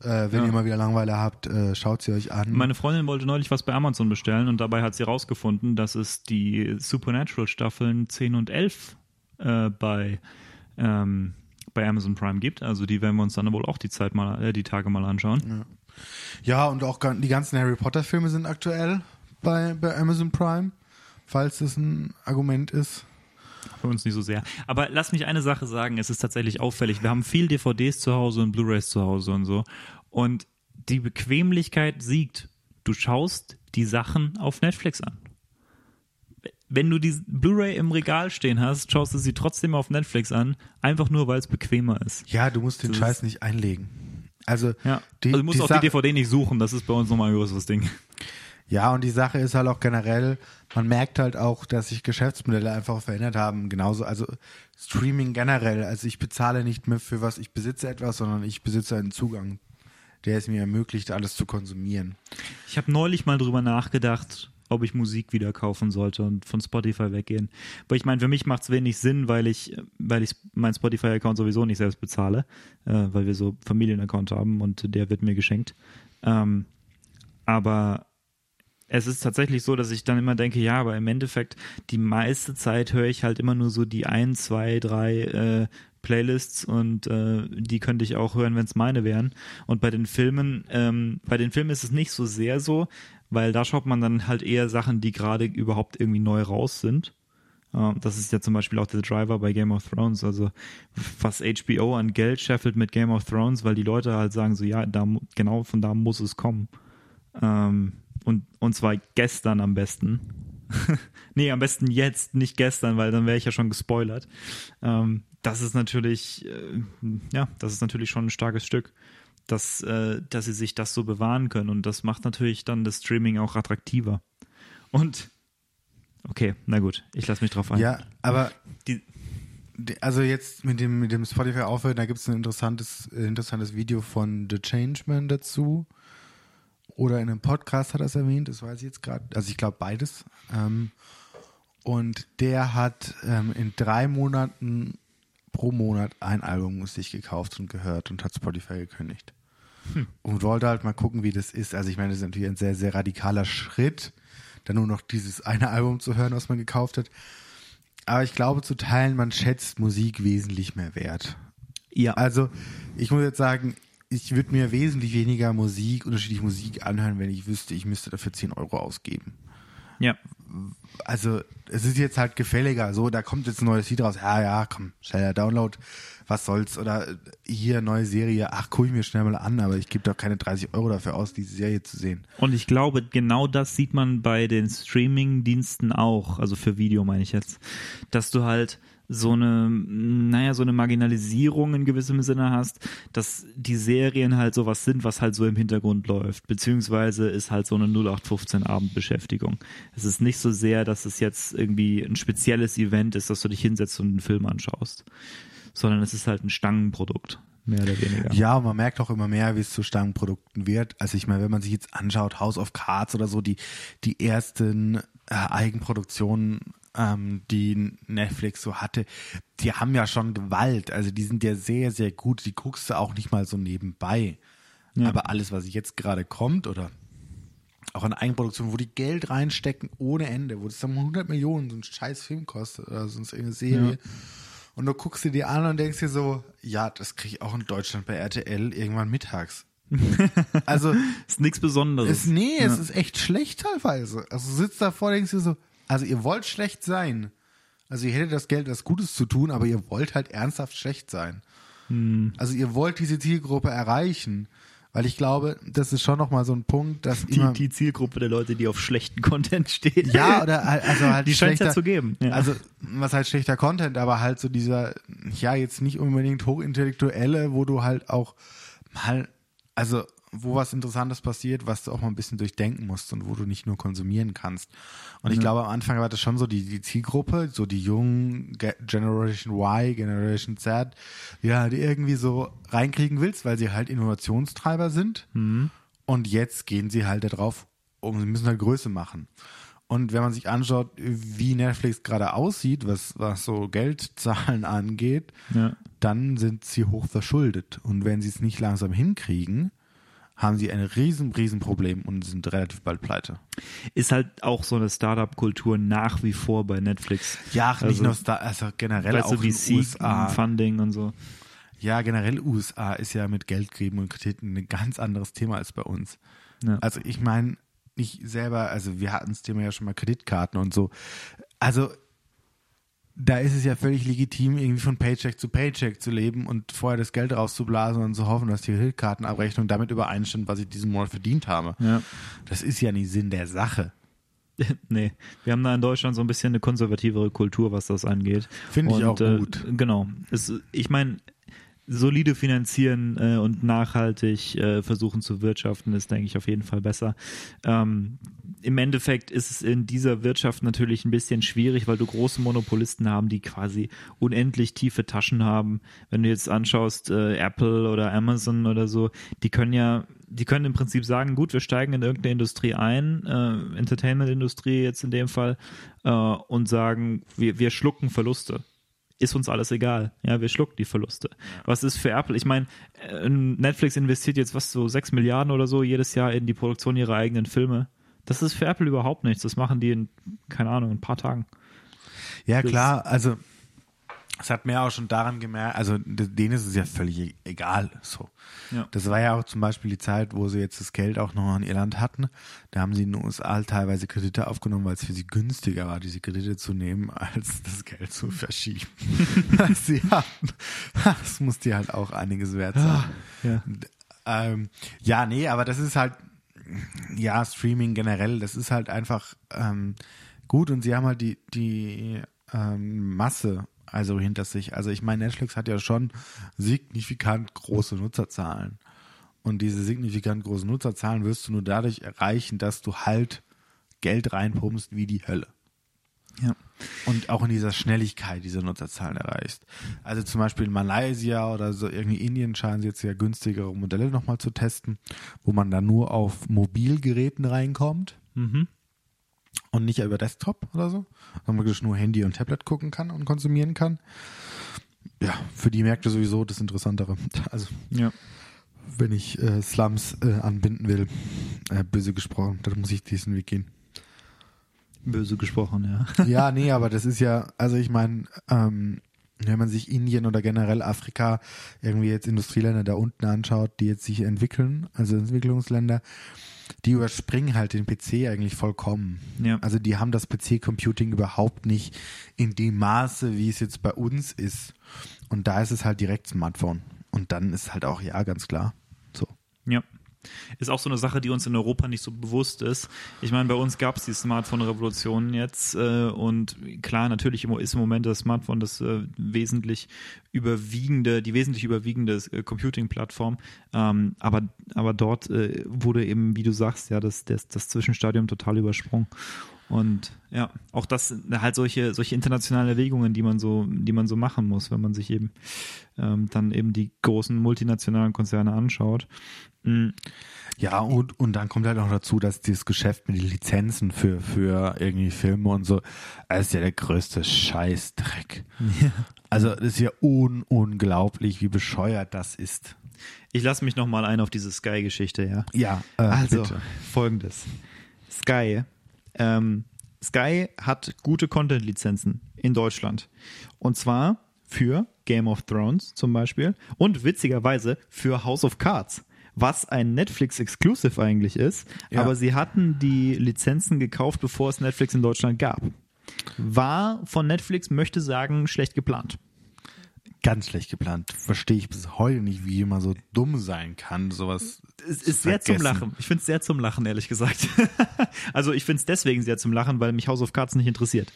Äh, wenn ja. ihr mal wieder Langweile habt, äh, schaut sie euch an. Meine Freundin wollte neulich was bei Amazon bestellen und dabei hat sie rausgefunden, dass es die Supernatural Staffeln 10 und 11 äh, bei, ähm, bei Amazon Prime gibt. Also die werden wir uns dann wohl auch die Zeit mal, äh, die Tage mal anschauen. Ja. ja, und auch die ganzen Harry Potter Filme sind aktuell bei, bei Amazon Prime, falls das ein Argument ist. Für uns nicht so sehr. Aber lass mich eine Sache sagen, es ist tatsächlich auffällig. Wir haben viel DVDs zu Hause und Blu-rays zu Hause und so. Und die Bequemlichkeit siegt. Du schaust die Sachen auf Netflix an wenn du die Blu-ray im Regal stehen hast, schaust du sie trotzdem auf Netflix an, einfach nur, weil es bequemer ist. Ja, du musst den das Scheiß nicht einlegen. Also, ja. die, also du musst die auch Sa die DVD nicht suchen, das ist bei uns nochmal ein größeres Ding. Ja, und die Sache ist halt auch generell, man merkt halt auch, dass sich Geschäftsmodelle einfach verändert haben. Genauso, also Streaming generell. Also ich bezahle nicht mehr für was ich besitze etwas, sondern ich besitze einen Zugang, der es mir ermöglicht, alles zu konsumieren. Ich habe neulich mal drüber nachgedacht, ob ich Musik wieder kaufen sollte und von Spotify weggehen. Aber ich meine, für mich macht es wenig Sinn, weil ich, weil ich meinen Spotify-Account sowieso nicht selbst bezahle, äh, weil wir so Familienaccount haben und der wird mir geschenkt. Ähm, aber es ist tatsächlich so, dass ich dann immer denke, ja, aber im Endeffekt, die meiste Zeit höre ich halt immer nur so die ein, zwei, drei äh, Playlists und äh, die könnte ich auch hören, wenn es meine wären. Und bei den Filmen, ähm, bei den Filmen ist es nicht so sehr so, weil da schaut man dann halt eher Sachen, die gerade überhaupt irgendwie neu raus sind. Uh, das ist ja zum Beispiel auch der Driver bei Game of Thrones. Also was HBO an Geld scheffelt mit Game of Thrones, weil die Leute halt sagen so, ja, da, genau von da muss es kommen. Ähm, und, und zwar gestern am besten. nee, am besten jetzt, nicht gestern, weil dann wäre ich ja schon gespoilert. Ähm, das ist natürlich, äh, ja, das ist natürlich schon ein starkes Stück dass, äh, dass sie sich das so bewahren können. Und das macht natürlich dann das Streaming auch attraktiver. Und okay, na gut, ich lasse mich drauf ein. Ja, aber die, also jetzt mit dem, mit dem Spotify aufhören, da gibt es ein interessantes, interessantes Video von The Changeman dazu. Oder in einem Podcast hat er es erwähnt, das weiß ich jetzt gerade. Also ich glaube beides. Ähm, und der hat ähm, in drei Monaten pro Monat ein Album sich gekauft und gehört und hat Spotify gekündigt. Hm. Und wollte halt mal gucken, wie das ist. Also ich meine, das ist natürlich ein sehr, sehr radikaler Schritt, dann nur noch dieses eine Album zu hören, was man gekauft hat. Aber ich glaube zu teilen, man schätzt Musik wesentlich mehr wert. Ja. Also ich muss jetzt sagen, ich würde mir wesentlich weniger Musik, unterschiedliche Musik anhören, wenn ich wüsste, ich müsste dafür 10 Euro ausgeben. Ja. Also es ist jetzt halt gefälliger. So, da kommt jetzt ein neues Lied raus. Ja, ja, komm, schneller Download was soll's, oder hier neue Serie, ach, gucke ich mir schnell mal an, aber ich gebe doch keine 30 Euro dafür aus, diese Serie zu sehen. Und ich glaube, genau das sieht man bei den Streaming-Diensten auch, also für Video meine ich jetzt, dass du halt so eine, naja, so eine Marginalisierung in gewissem Sinne hast, dass die Serien halt sowas sind, was halt so im Hintergrund läuft, beziehungsweise ist halt so eine 0815 Abendbeschäftigung. Es ist nicht so sehr, dass es jetzt irgendwie ein spezielles Event ist, dass du dich hinsetzt und einen Film anschaust, sondern es ist halt ein Stangenprodukt mehr oder weniger. Ja, man merkt auch immer mehr, wie es zu Stangenprodukten wird. Also ich meine, wenn man sich jetzt anschaut, House of Cards oder so, die, die ersten äh, Eigenproduktionen, ähm, die Netflix so hatte, die haben ja schon Gewalt. Also die sind ja sehr, sehr gut. Die guckst du auch nicht mal so nebenbei. Ja. Aber alles, was jetzt gerade kommt oder auch an Eigenproduktionen, wo die Geld reinstecken ohne Ende, wo das dann 100 Millionen so ein scheiß Film kostet oder sonst irgendeine Serie. Ja und du guckst dir an und denkst dir so, ja, das kriege ich auch in Deutschland bei RTL irgendwann mittags. also ist nichts Besonderes. Ist, nee, ja. es ist echt schlecht teilweise. Also du sitzt davor, denkst dir so, also ihr wollt schlecht sein. Also ihr hättet das Geld, was Gutes zu tun, aber ihr wollt halt ernsthaft schlecht sein. Hm. Also ihr wollt diese Zielgruppe erreichen. Weil ich glaube, das ist schon nochmal so ein Punkt, dass die, immer die Zielgruppe der Leute, die auf schlechten Content stehen. Ja, oder also halt die scheint ja zu geben. Ja. Also was halt schlechter Content, aber halt so dieser, ja jetzt nicht unbedingt hochintellektuelle, wo du halt auch mal, also wo was Interessantes passiert, was du auch mal ein bisschen durchdenken musst und wo du nicht nur konsumieren kannst. Und ich glaube, am Anfang war das schon so die, die Zielgruppe, so die jungen Generation Y, Generation Z, ja, die irgendwie so reinkriegen willst, weil sie halt Innovationstreiber sind. Mhm. Und jetzt gehen sie halt darauf, um, sie müssen halt Größe machen. Und wenn man sich anschaut, wie Netflix gerade aussieht, was, was so Geldzahlen angeht, ja. dann sind sie hoch verschuldet. Und wenn sie es nicht langsam hinkriegen, haben sie ein riesen, riesen Problem und sind relativ bald pleite. Ist halt auch so eine Startup-Kultur nach wie vor bei Netflix. Ja, also, nicht nur Star also generell weißt auch du, VC USA. Funding und so. Ja, generell USA ist ja mit Geld geben und Krediten ein ganz anderes Thema als bei uns. Ja. Also ich meine, ich selber, also wir hatten das Thema ja schon mal Kreditkarten und so. Also da ist es ja völlig legitim, irgendwie von Paycheck zu Paycheck zu leben und vorher das Geld rauszublasen und zu hoffen, dass die Kreditkartenabrechnung damit übereinstimmt, was ich diesen Monat verdient habe. Ja. Das ist ja nicht Sinn der Sache. nee, wir haben da in Deutschland so ein bisschen eine konservativere Kultur, was das angeht. Finde ich auch äh, gut. Genau. Es, ich meine, solide finanzieren äh, und nachhaltig äh, versuchen zu wirtschaften, ist, denke ich, auf jeden Fall besser. Ähm, Im Endeffekt ist es in dieser Wirtschaft natürlich ein bisschen schwierig, weil du große Monopolisten haben, die quasi unendlich tiefe Taschen haben. Wenn du jetzt anschaust, äh, Apple oder Amazon oder so, die können ja die können im Prinzip sagen, gut, wir steigen in irgendeine Industrie ein, äh, Entertainment-Industrie jetzt in dem Fall, äh, und sagen, wir, wir schlucken Verluste ist uns alles egal. Ja, wir schlucken die Verluste. Was ist für Apple? Ich meine, äh, Netflix investiert jetzt was so sechs Milliarden oder so jedes Jahr in die Produktion ihrer eigenen Filme. Das ist für Apple überhaupt nichts. Das machen die in, keine Ahnung, ein paar Tagen. Ja, klar. Also es hat mir auch schon daran gemerkt, also denen ist es ja völlig e-, egal. So. Ja. Das war ja auch zum Beispiel die Zeit, wo sie jetzt das Geld auch noch in Irland hatten. Da haben sie in den USA teilweise Kredite aufgenommen, weil es für sie günstiger war, diese Kredite zu nehmen, als das Geld zu verschieben. sie hatten, das muss dir halt auch einiges wert sein. Ah, ja. Ähm, ja, nee, aber das ist halt, ja, Streaming generell, das ist halt einfach ähm, gut und sie haben halt die, die ähm, Masse also hinter sich. Also ich meine, Netflix hat ja schon signifikant große Nutzerzahlen. Und diese signifikant großen Nutzerzahlen wirst du nur dadurch erreichen, dass du halt Geld reinpumpst wie die Hölle. Ja. Und auch in dieser Schnelligkeit diese Nutzerzahlen erreichst. Also zum Beispiel in Malaysia oder so irgendwie Indien scheinen sie jetzt ja günstigere Modelle nochmal zu testen, wo man dann nur auf Mobilgeräten reinkommt. Mhm und nicht über Desktop oder so, sondern wirklich nur Handy und Tablet gucken kann und konsumieren kann. Ja, für die Märkte sowieso das Interessantere. Also, ja. wenn ich äh, Slums äh, anbinden will, äh, böse gesprochen, dann muss ich diesen Weg gehen. Böse gesprochen, ja. ja, nee, aber das ist ja, also ich meine, ähm, wenn man sich Indien oder generell Afrika, irgendwie jetzt Industrieländer da unten anschaut, die jetzt sich entwickeln, also Entwicklungsländer, die überspringen halt den PC eigentlich vollkommen. Ja. Also die haben das PC-Computing überhaupt nicht in dem Maße, wie es jetzt bei uns ist. Und da ist es halt direkt Smartphone. Und dann ist halt auch, ja, ganz klar. So. Ja. Ist auch so eine Sache, die uns in Europa nicht so bewusst ist. Ich meine, bei uns gab es die Smartphone-Revolution jetzt äh, und klar, natürlich ist im Moment das Smartphone das äh, wesentlich überwiegende, die wesentlich überwiegende äh, Computing-Plattform. Ähm, aber, aber dort äh, wurde eben, wie du sagst, ja, das, das, das Zwischenstadium total übersprungen. Und ja, auch das halt solche solche internationalen Erwägungen, die man so die man so machen muss, wenn man sich eben ähm, dann eben die großen multinationalen Konzerne anschaut. Mhm. Ja, und, und dann kommt halt auch dazu, dass dieses Geschäft mit den Lizenzen für, für irgendwie Filme und so, das ist ja der größte Scheißdreck. Ja. Also, das ist ja un unglaublich, wie bescheuert das ist. Ich lasse mich nochmal ein auf diese Sky-Geschichte, ja? Ja, äh, also, bitte. folgendes. Sky ähm, Sky hat gute Content-Lizenzen in Deutschland. Und zwar für Game of Thrones zum Beispiel und witzigerweise für House of Cards was ein Netflix-Exclusive eigentlich ist. Ja. Aber sie hatten die Lizenzen gekauft, bevor es Netflix in Deutschland gab. War von Netflix, möchte sagen, schlecht geplant ganz schlecht geplant. Verstehe ich bis heute nicht, wie jemand so dumm sein kann, sowas. Es ist sehr zum Lachen. Ich finde es sehr zum Lachen, ehrlich gesagt. also ich finde es deswegen sehr zum Lachen, weil mich House of Cards nicht interessiert.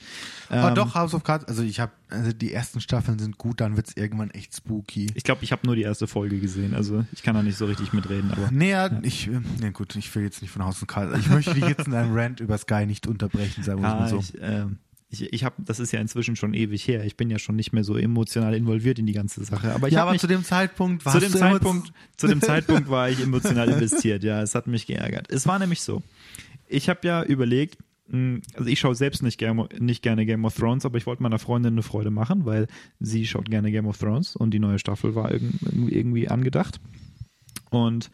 Aber ähm, doch, House of Cards, also ich habe, also die ersten Staffeln sind gut, dann wird es irgendwann echt spooky. Ich glaube, ich habe nur die erste Folge gesehen, also ich kann da nicht so richtig mitreden. Aber, nee, ja, ich, nee, gut, ich will jetzt nicht von House of Cards. Ich möchte dich jetzt in einem Rant über Sky nicht unterbrechen, sagen wir ah, mal so. Ich, ähm, ich, ich habe, das ist ja inzwischen schon ewig her. Ich bin ja schon nicht mehr so emotional involviert in die ganze Sache. Aber ich ja, aber mich, zu dem Zeitpunkt war zu dem Zeitpunkt, zu dem Zeitpunkt war ich emotional investiert. Ja, es hat mich geärgert. Es war nämlich so. Ich habe ja überlegt, hm, also ich schaue selbst nicht, gerne, nicht gerne Game of Thrones, aber ich wollte meiner Freundin eine Freude machen, weil sie schaut gerne Game of Thrones und die neue Staffel war irgendwie, irgendwie angedacht. Und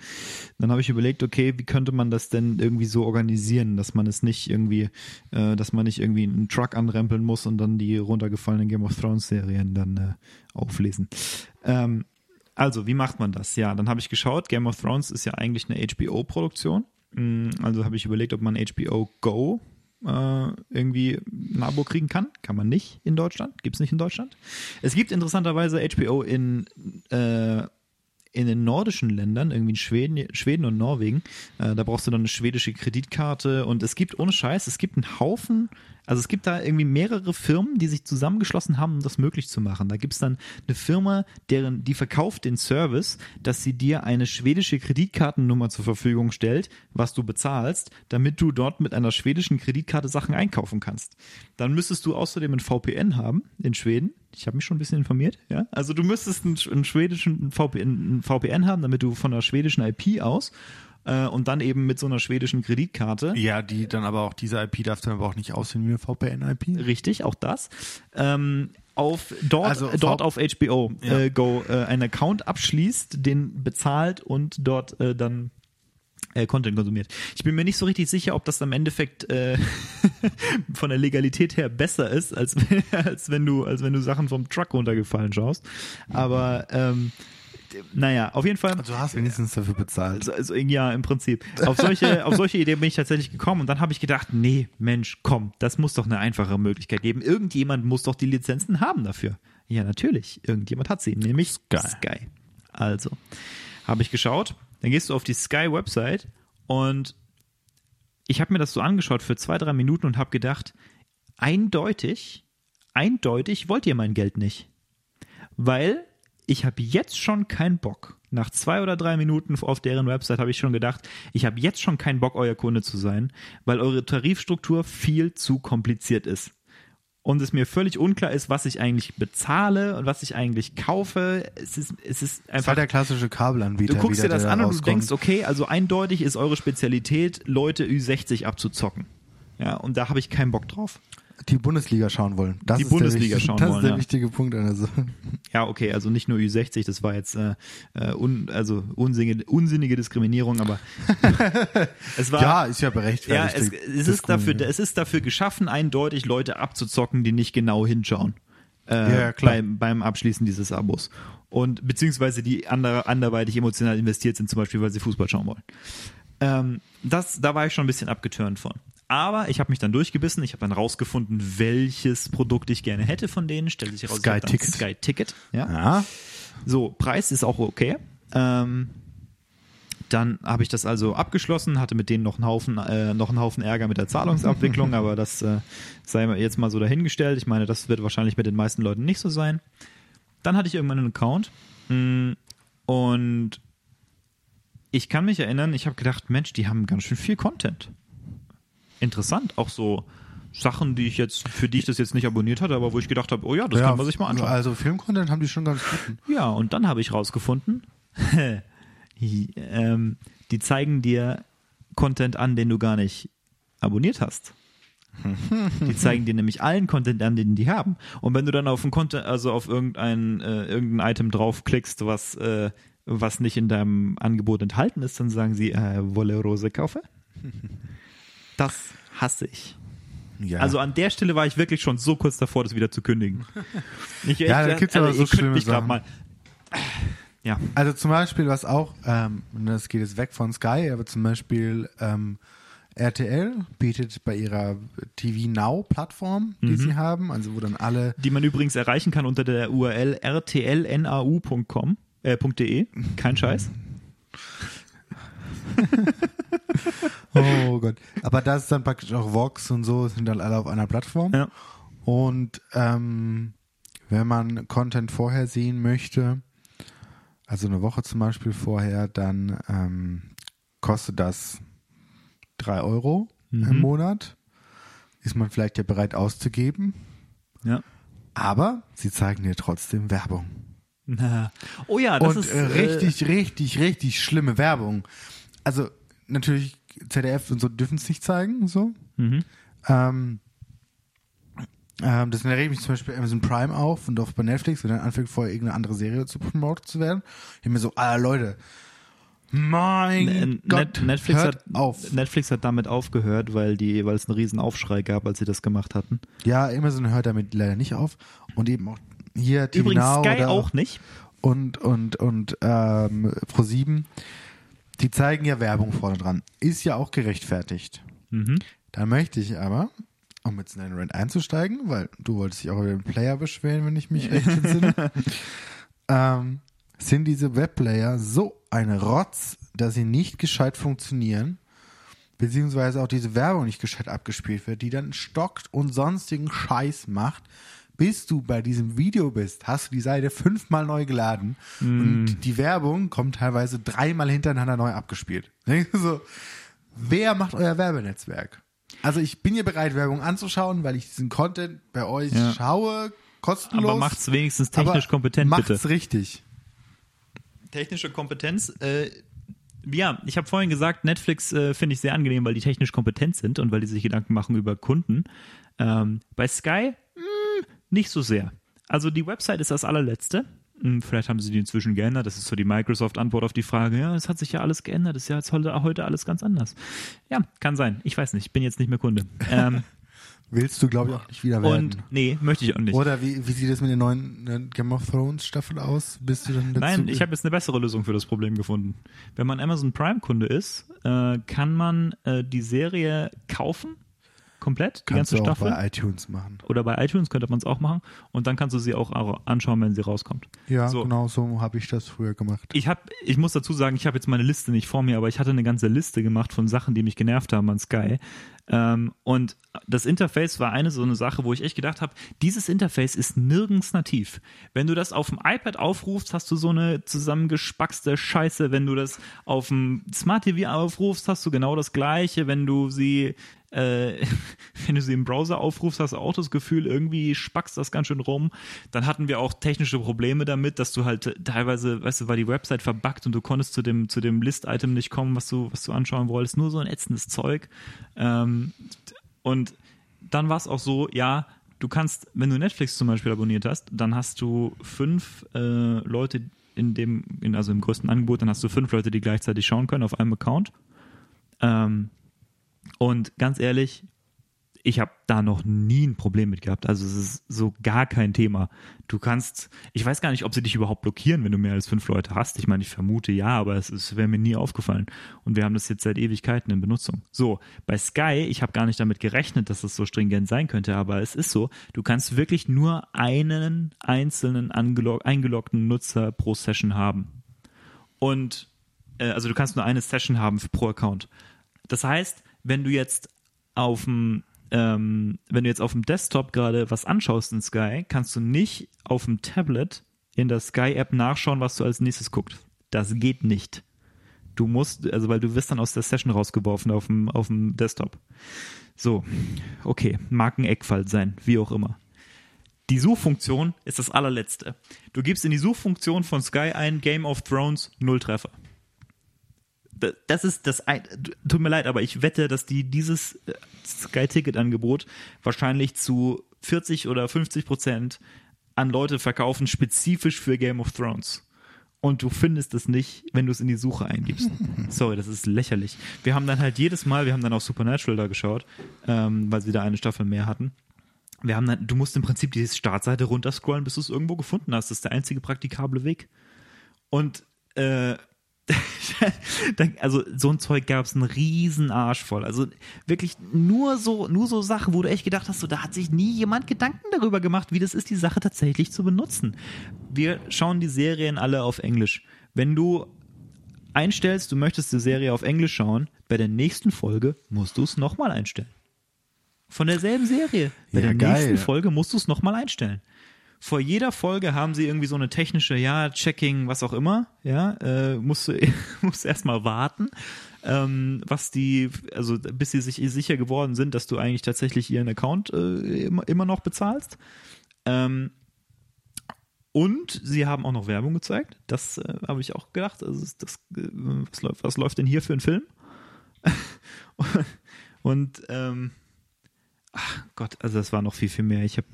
dann habe ich überlegt, okay, wie könnte man das denn irgendwie so organisieren, dass man es nicht irgendwie, äh, dass man nicht irgendwie einen Truck anrempeln muss und dann die runtergefallenen Game of Thrones Serien dann äh, auflesen. Ähm, also, wie macht man das? Ja, dann habe ich geschaut, Game of Thrones ist ja eigentlich eine HBO-Produktion. Mm, also habe ich überlegt, ob man HBO Go äh, irgendwie ein Abo kriegen kann. Kann man nicht in Deutschland. Gibt es nicht in Deutschland. Es gibt interessanterweise HBO in äh, in den nordischen Ländern, irgendwie in Schweden, Schweden und Norwegen, äh, da brauchst du dann eine schwedische Kreditkarte und es gibt, ohne Scheiß, es gibt einen Haufen, also es gibt da irgendwie mehrere Firmen, die sich zusammengeschlossen haben, um das möglich zu machen. Da gibt es dann eine Firma, deren, die verkauft den Service, dass sie dir eine schwedische Kreditkartennummer zur Verfügung stellt, was du bezahlst, damit du dort mit einer schwedischen Kreditkarte Sachen einkaufen kannst. Dann müsstest du außerdem ein VPN haben in Schweden ich habe mich schon ein bisschen informiert, ja. Also du müsstest einen, einen schwedischen VPN, einen VPN haben, damit du von der schwedischen IP aus äh, und dann eben mit so einer schwedischen Kreditkarte. Ja, die dann aber auch, diese IP darf dann aber auch nicht aussehen wie eine VPN-IP. Richtig, auch das. Ähm, auf dort, also dort auf HBO ja. äh, Go äh, einen Account abschließt, den bezahlt und dort äh, dann äh, Content konsumiert. Ich bin mir nicht so richtig sicher, ob das am Endeffekt äh, von der Legalität her besser ist, als, als wenn du, als wenn du Sachen vom Truck runtergefallen schaust. Aber ähm, naja, auf jeden Fall. Also du hast wenigstens dafür bezahlt. Also, also ja, im Prinzip. Auf solche, auf solche Ideen bin ich tatsächlich gekommen und dann habe ich gedacht, nee, Mensch, komm, das muss doch eine einfache Möglichkeit geben. Irgendjemand muss doch die Lizenzen haben dafür. Ja, natürlich. Irgendjemand hat sie, nämlich Sky. Sky. Also, habe ich geschaut, dann gehst du auf die Sky-Website und ich habe mir das so angeschaut für zwei, drei Minuten und habe gedacht, eindeutig, eindeutig wollt ihr mein Geld nicht. Weil ich habe jetzt schon keinen Bock. Nach zwei oder drei Minuten auf deren Website habe ich schon gedacht, ich habe jetzt schon keinen Bock, euer Kunde zu sein, weil eure Tarifstruktur viel zu kompliziert ist und es mir völlig unklar ist, was ich eigentlich bezahle und was ich eigentlich kaufe. Es ist, es ist einfach. Das war der klassische Kabelanbieter. Du guckst dir das an und du denkst, okay, also eindeutig ist eure Spezialität, Leute Ü60 abzuzocken. Ja, und da habe ich keinen Bock drauf die Bundesliga schauen wollen. Das die Bundesliga wichtige, schauen das wollen. Das ist der ja. wichtige Punkt Sache. Ja, okay, also nicht nur Ü60, das war jetzt äh, äh un, also unsinnige, unsinnige Diskriminierung, aber es war ja ist ja berechtfertigt. Ja, es, es ist dafür, es ist dafür geschaffen, eindeutig Leute abzuzocken, die nicht genau hinschauen. Äh, ja, klar. Beim, beim Abschließen dieses Abos und beziehungsweise die andere, anderweitig emotional investiert sind, zum Beispiel, weil sie Fußball schauen wollen. Ähm, das, da war ich schon ein bisschen abgeturnt von. Aber ich habe mich dann durchgebissen. Ich habe dann rausgefunden, welches Produkt ich gerne hätte von denen. Stellt sich raus, Sky Ticket. Sky Ticket. Ja. ja. So, Preis ist auch okay. Ähm, dann habe ich das also abgeschlossen, hatte mit denen noch einen Haufen, äh, noch einen Haufen Ärger mit der Zahlungsabwicklung, aber das äh, sei jetzt mal so dahingestellt. Ich meine, das wird wahrscheinlich mit den meisten Leuten nicht so sein. Dann hatte ich irgendwann einen Account mh, und ich kann mich erinnern, ich habe gedacht, Mensch, die haben ganz schön viel Content. Interessant, auch so Sachen, die ich jetzt, für die ich das jetzt nicht abonniert hatte, aber wo ich gedacht habe, oh ja, das kann man sich mal anschauen. Also Filmcontent haben die schon ganz gut. Ja, und dann habe ich rausgefunden, ähm, die zeigen dir Content an, den du gar nicht abonniert hast. Die zeigen dir nämlich allen Content an, den die haben. Und wenn du dann auf ein Content, also auf irgendein, äh, irgendein Item draufklickst, was, äh, was nicht in deinem Angebot enthalten ist, dann sagen sie, äh, Wolle Rose kaufe. Das hasse ich. Ja. Also an der Stelle war ich wirklich schon so kurz davor, das wieder zu kündigen. Ich, Ja, da gibt's aber so ihr könnt schlimme Sachen. mal. Ja. Also zum Beispiel, was auch, ähm, das geht jetzt weg von Sky, aber zum Beispiel ähm, RTL bietet bei ihrer TV Now Plattform, die sie haben, also wo dann alle, Die man übrigens erreichen kann unter der URL rtlnau.com, äh, .de. Kein Scheiß. oh Gott, aber das ist dann praktisch auch Vox und so, sind dann alle auf einer Plattform. Ja. Und ähm, wenn man Content vorher sehen möchte, also eine Woche zum Beispiel vorher, dann ähm, kostet das drei Euro im Monat. Ist man vielleicht ja bereit auszugeben, Ja. aber sie zeigen dir trotzdem Werbung. Na. Oh ja, das Und ist äh, richtig, richtig, richtig schlimme Werbung. Also natürlich ZDF und so dürfen es nicht zeigen, so. Mhm. Ähm, ähm, das regt mich zum Beispiel Amazon Prime auf und auch bei Netflix, wenn dann anfängt, vorher irgendeine andere Serie zu promoten zu werden. Ich bin mir so, ah Leute, mein N- Gott, Net Netflix, hört hat, auf. Netflix hat damit aufgehört, weil die, weil es einen riesen Aufschrei gab, als sie das gemacht hatten. Ja, Amazon hört damit leider nicht auf und eben auch hier TV Übrigens Now Sky auch nicht. und und und ähm, Pro7, die zeigen ja Werbung vorne dran. Ist ja auch gerechtfertigt. Mhm. Da möchte ich aber, um jetzt in den Rant einzusteigen, weil du wolltest dich auch über den Player beschweren, wenn ich mich recht entsinne, ähm, sind diese Webplayer so ein Rotz, dass sie nicht gescheit funktionieren, beziehungsweise auch diese Werbung nicht gescheit abgespielt wird, die dann stockt und sonstigen Scheiß macht. Bis du bei diesem Video bist, hast du die Seite fünfmal neu geladen und die Werbung kommt teilweise dreimal hintereinander neu abgespielt. So, wer macht euer Werbenetzwerk? Also ich bin hier bereit, Werbung anzuschauen, weil ich diesen Content bei euch Ja. schaue, kostenlos. Aber macht's wenigstens technisch aber kompetent, macht's bitte. richtig. Technische Kompetenz, äh, ja, ich habe vorhin gesagt, Netflix äh, finde ich sehr angenehm, weil die technisch kompetent sind und weil die sich Gedanken machen über Kunden. Ähm, bei Sky nicht so sehr. Also die Website ist das allerletzte. Hm, Vielleicht haben sie die inzwischen geändert. Das ist so die Microsoft-Antwort auf die Frage, ja, es hat sich ja alles geändert, es ist ja jetzt heute, heute alles ganz anders. Ja, kann sein. Ich weiß nicht, ich bin jetzt nicht mehr Kunde. Ähm, Willst du, glaube ich, auch nicht wieder werden. und nee, möchte ich auch nicht. Oder wie, wie sieht es mit der neuen äh, Game of Thrones Staffel aus? Bist du dann dazu? Nein, ich habe jetzt eine bessere Lösung für das Problem gefunden. Wenn man Amazon Prime-Kunde ist, äh, kann man äh, die Serie kaufen, komplett, die Kannst ganze du auch Staffel. bei iTunes machen. Oder bei iTunes könnte man es auch machen. Und dann kannst du sie auch au- anschauen, wenn sie rauskommt. Ja, So. genau so habe ich das früher gemacht. Ich hab, ich muss dazu sagen, ich habe jetzt meine Liste nicht vor mir, aber ich hatte eine ganze Liste gemacht von Sachen, die mich genervt haben an Sky. Ähm, und das Interface war eine so eine Sache, wo ich echt gedacht habe, dieses Interface ist nirgends nativ. Wenn du das auf dem iPad aufrufst, hast du so eine zusammengespackste Scheiße. Wenn du das auf dem Smart TV aufrufst, hast du genau das gleiche. Wenn du sie äh, wenn du sie im Browser aufrufst, hast du auch das Gefühl, irgendwie spackst das ganz schön rum. Dann hatten wir auch technische Probleme damit, dass du halt teilweise, weißt du, war die Website verbuggt und du konntest zu dem, zu dem List-Item nicht kommen, was du, was du anschauen wolltest. Nur so ein ätzendes Zeug. Ähm, und dann war es auch so, ja, du kannst, wenn du Netflix zum Beispiel abonniert hast, dann hast du fünf äh, Leute in dem, in, also im größten Angebot, dann hast du fünf Leute, die gleichzeitig schauen können auf einem Account. Ähm, und ganz ehrlich, ich habe da noch nie ein Problem mit gehabt. Also es ist so gar kein Thema. Du kannst, ich weiß gar nicht, ob sie dich überhaupt blockieren, wenn du mehr als fünf Leute hast. Ich meine, ich vermute ja, aber es, es wäre mir nie aufgefallen. Und wir haben das jetzt seit Ewigkeiten in Benutzung. So, bei Sky, ich habe gar nicht damit gerechnet, dass es so stringent sein könnte, aber es ist so, du kannst wirklich nur einen einzelnen eingeloggten Nutzer pro Session haben. Und äh, also du kannst nur eine Session haben pro Account. Das heißt, wenn du jetzt auf dem ähm, wenn du jetzt auf dem Desktop gerade was anschaust in Sky, kannst du nicht auf dem Tablet in der Sky-App nachschauen, was du als nächstes guckst. Das geht nicht. Du musst, also weil du wirst dann aus der Session rausgeworfen auf dem, auf dem Desktop. So, okay, mag ein Eckfall sein, wie auch immer. Die Suchfunktion ist das allerletzte. Du gibst in die Suchfunktion von Sky ein Game of Thrones Null Treffer. Das ist das, ein, tut mir leid, aber ich wette, dass die dieses äh, Sky-Ticket-Angebot wahrscheinlich zu 40 oder 50 Prozent an Leute verkaufen, spezifisch für Game of Thrones. Und du findest es nicht, wenn du es in die Suche eingibst. Sorry, das ist lächerlich. Wir haben dann halt jedes Mal, wir haben dann auch Supernatural da geschaut, ähm, weil sie da eine Staffel mehr hatten. Wir haben dann, du musst im Prinzip die Startseite runterscrollen, bis du es irgendwo gefunden hast. Das ist der einzige praktikable Weg. Und äh, also so ein Zeug gab es einen riesen Arsch voll. Also wirklich nur so, nur so Sachen, wo du echt gedacht hast, so, da hat sich nie jemand Gedanken darüber gemacht, wie das ist, die Sache tatsächlich zu benutzen. Wir schauen die Serien alle auf Englisch. Wenn du einstellst, du möchtest die Serie auf Englisch schauen, bei der nächsten Folge musst du es nochmal einstellen. Von derselben Serie. Bei Ja, der geil. nächsten Folge musst du es nochmal einstellen vor jeder Folge haben sie irgendwie so eine technische, ja, Checking, was auch immer, ja, äh, musst du musst erstmal warten, ähm, was die, also bis sie sich sicher geworden sind, dass du eigentlich tatsächlich ihren Account äh, immer, immer noch bezahlst. Ähm, und sie haben auch noch Werbung gezeigt. Das äh, habe ich auch gedacht. Also das, äh, was, läuft, was läuft denn hier für ein Film? und ähm, ach Gott, also das war noch viel, viel mehr. Ich habe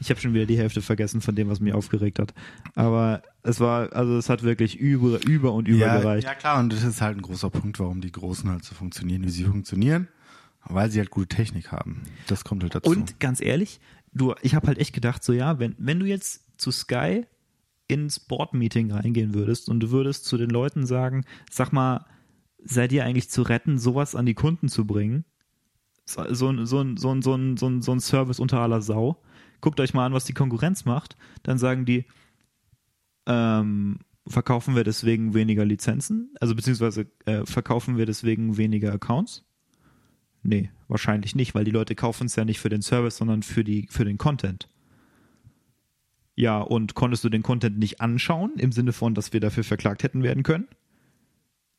ich hab schon wieder die Hälfte vergessen von dem, was mich aufgeregt hat. Aber es war, also es hat wirklich über, über und über ja, gereicht. ja, klar, und das ist halt ein großer Punkt, warum die Großen halt so funktionieren, wie sie funktionieren. Weil sie halt gute Technik haben. Das kommt halt dazu. Und ganz ehrlich, du, ich habe halt echt gedacht, so ja, wenn, wenn du jetzt zu Sky ins Board-Meeting reingehen würdest und du würdest zu den Leuten sagen, sag mal, seid ihr eigentlich zu retten, sowas an die Kunden zu bringen? So, ein- so, ein- so, so, so, ein- so ein Service unter aller Sau. Guckt euch mal an, was die Konkurrenz macht. Dann sagen die, ähm, verkaufen wir deswegen weniger Lizenzen? Also beziehungsweise äh, verkaufen wir deswegen weniger Accounts? Nee, wahrscheinlich nicht, weil die Leute kaufen es ja nicht für den Service, sondern für, die, für den Content. Ja, und konntest du den Content nicht anschauen, im Sinne von, dass wir dafür verklagt hätten werden können?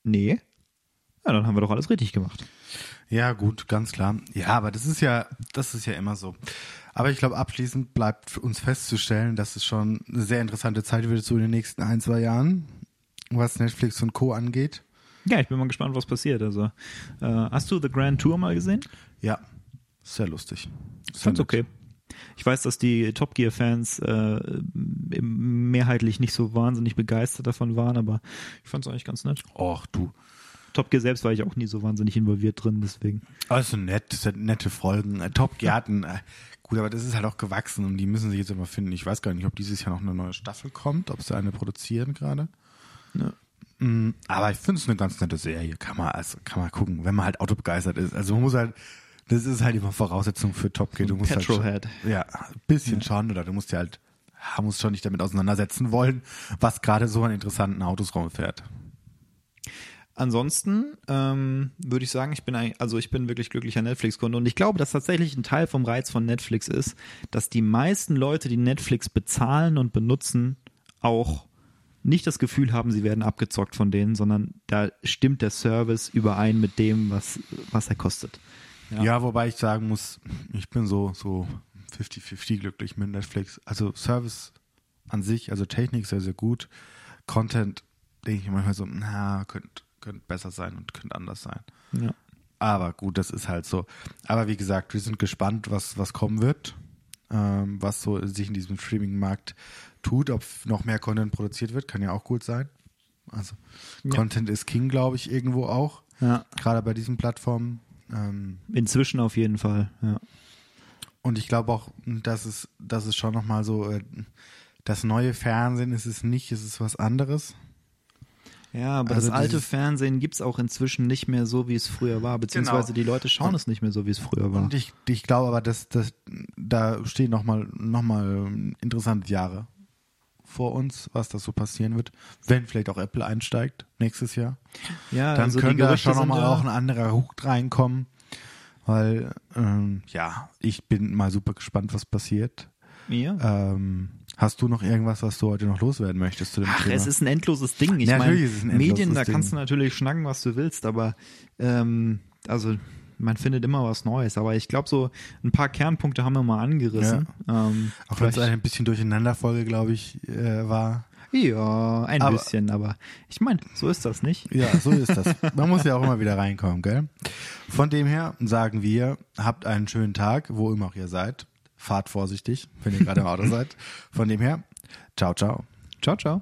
Nee. Ja, dann haben wir doch alles richtig gemacht. Ja, gut, ganz klar. Ja, aber das ist ja, das ist ja immer so. Aber ich glaube, abschließend bleibt für uns festzustellen, dass es schon eine sehr interessante Zeit wird so in den nächsten ein, zwei Jahren, was Netflix und Co. angeht. Ja, ich bin mal gespannt, was passiert. Also, äh, hast du The Grand Tour mal gesehen? Ja, sehr lustig. Ich fand's okay. Ich weiß, dass die Top Gear-Fans äh, mehrheitlich nicht so wahnsinnig begeistert davon waren, aber ich fand's eigentlich ganz nett. Och, du. Top Gear selbst war ich auch nie so wahnsinnig involviert drin, deswegen. Also nett, das sind nette Folgen. Äh, Top Gear hatten, äh, gut, aber das ist halt auch gewachsen und die müssen sich jetzt immer finden. Ich weiß gar nicht, ob dieses Jahr noch eine neue Staffel kommt, ob sie eine produzieren gerade. Ja. Mm, Aber ich finde es eine ganz nette Serie. Kann man, also, kann man gucken, wenn man halt autobegeistert ist. Also man muss halt, das ist halt immer Voraussetzung für Top Gear. Du musst halt Petrolhead. schon, ja, ein bisschen schon, oder du musst ja halt, ja, musst schon nicht damit auseinandersetzen wollen, was gerade so an interessanten Autos rumfährt. Ansonsten ähm, würde ich sagen, ich bin ein, also ich bin wirklich glücklicher Netflix-Kunde und ich glaube, dass tatsächlich ein Teil vom Reiz von Netflix ist, dass die meisten Leute, die Netflix bezahlen und benutzen, auch nicht das Gefühl haben, sie werden abgezockt von denen, sondern da stimmt der Service überein mit dem, was, was er kostet. Ja. wobei ich sagen muss, ich bin so, so 50-50 glücklich mit Netflix. Also Service an sich, also Technik sehr, sehr gut. Content denke ich manchmal so, na, könnte könnt besser sein und könnte anders sein. Ja. Aber gut, das ist halt so. Aber wie gesagt, wir sind gespannt, was, was kommen wird, ähm, was so sich in diesem Streaming-Markt tut, ob noch mehr Content produziert wird, kann ja auch gut sein. Also Ja. Content ist King, glaube ich, irgendwo auch, ja. gerade bei diesen Plattformen. Ähm, Inzwischen auf jeden Fall, ja. und ich glaube auch, dass es, dass es schon nochmal so, äh, das neue Fernsehen ist es nicht, es ist was anderes. Ja, aber Also das alte Fernsehen gibt's auch inzwischen nicht mehr so, wie es früher war, beziehungsweise Genau. die Leute schauen es nicht mehr so, wie es früher war. Und ich, ich glaube aber, dass, dass da stehen nochmal noch mal interessante Jahre vor uns, was da so passieren wird. Wenn vielleicht auch Apple einsteigt nächstes Jahr. Ja, Dann also könnte da schon nochmal ja- auch ein anderer Hut reinkommen. Weil, ähm, ja, ich bin mal super gespannt, was passiert. Ja. Ähm, hast du noch irgendwas, was du heute noch loswerden möchtest zu dem Ach, Thema? es ist ein endloses Ding. Ich Ja, meine, natürlich ist es ein endloses Medien, da Ding. kannst du natürlich schnacken, was du willst, aber ähm, also man findet immer was Neues. Aber ich glaube, so ein paar Kernpunkte haben wir mal angerissen. Ähm, auch wenn es vielleicht- ein bisschen Durcheinanderfolge, glaube ich, äh, war. ja, ein Aber- bisschen, aber ich meine, so ist das nicht. Ja, so ist das. Man muss ja auch immer wieder reinkommen, gell? Von dem her sagen wir, habt einen schönen Tag, wo immer auch ihr seid. Fahrt vorsichtig, wenn ihr gerade im Auto seid. Von dem her, ciao, ciao. Ciao, ciao.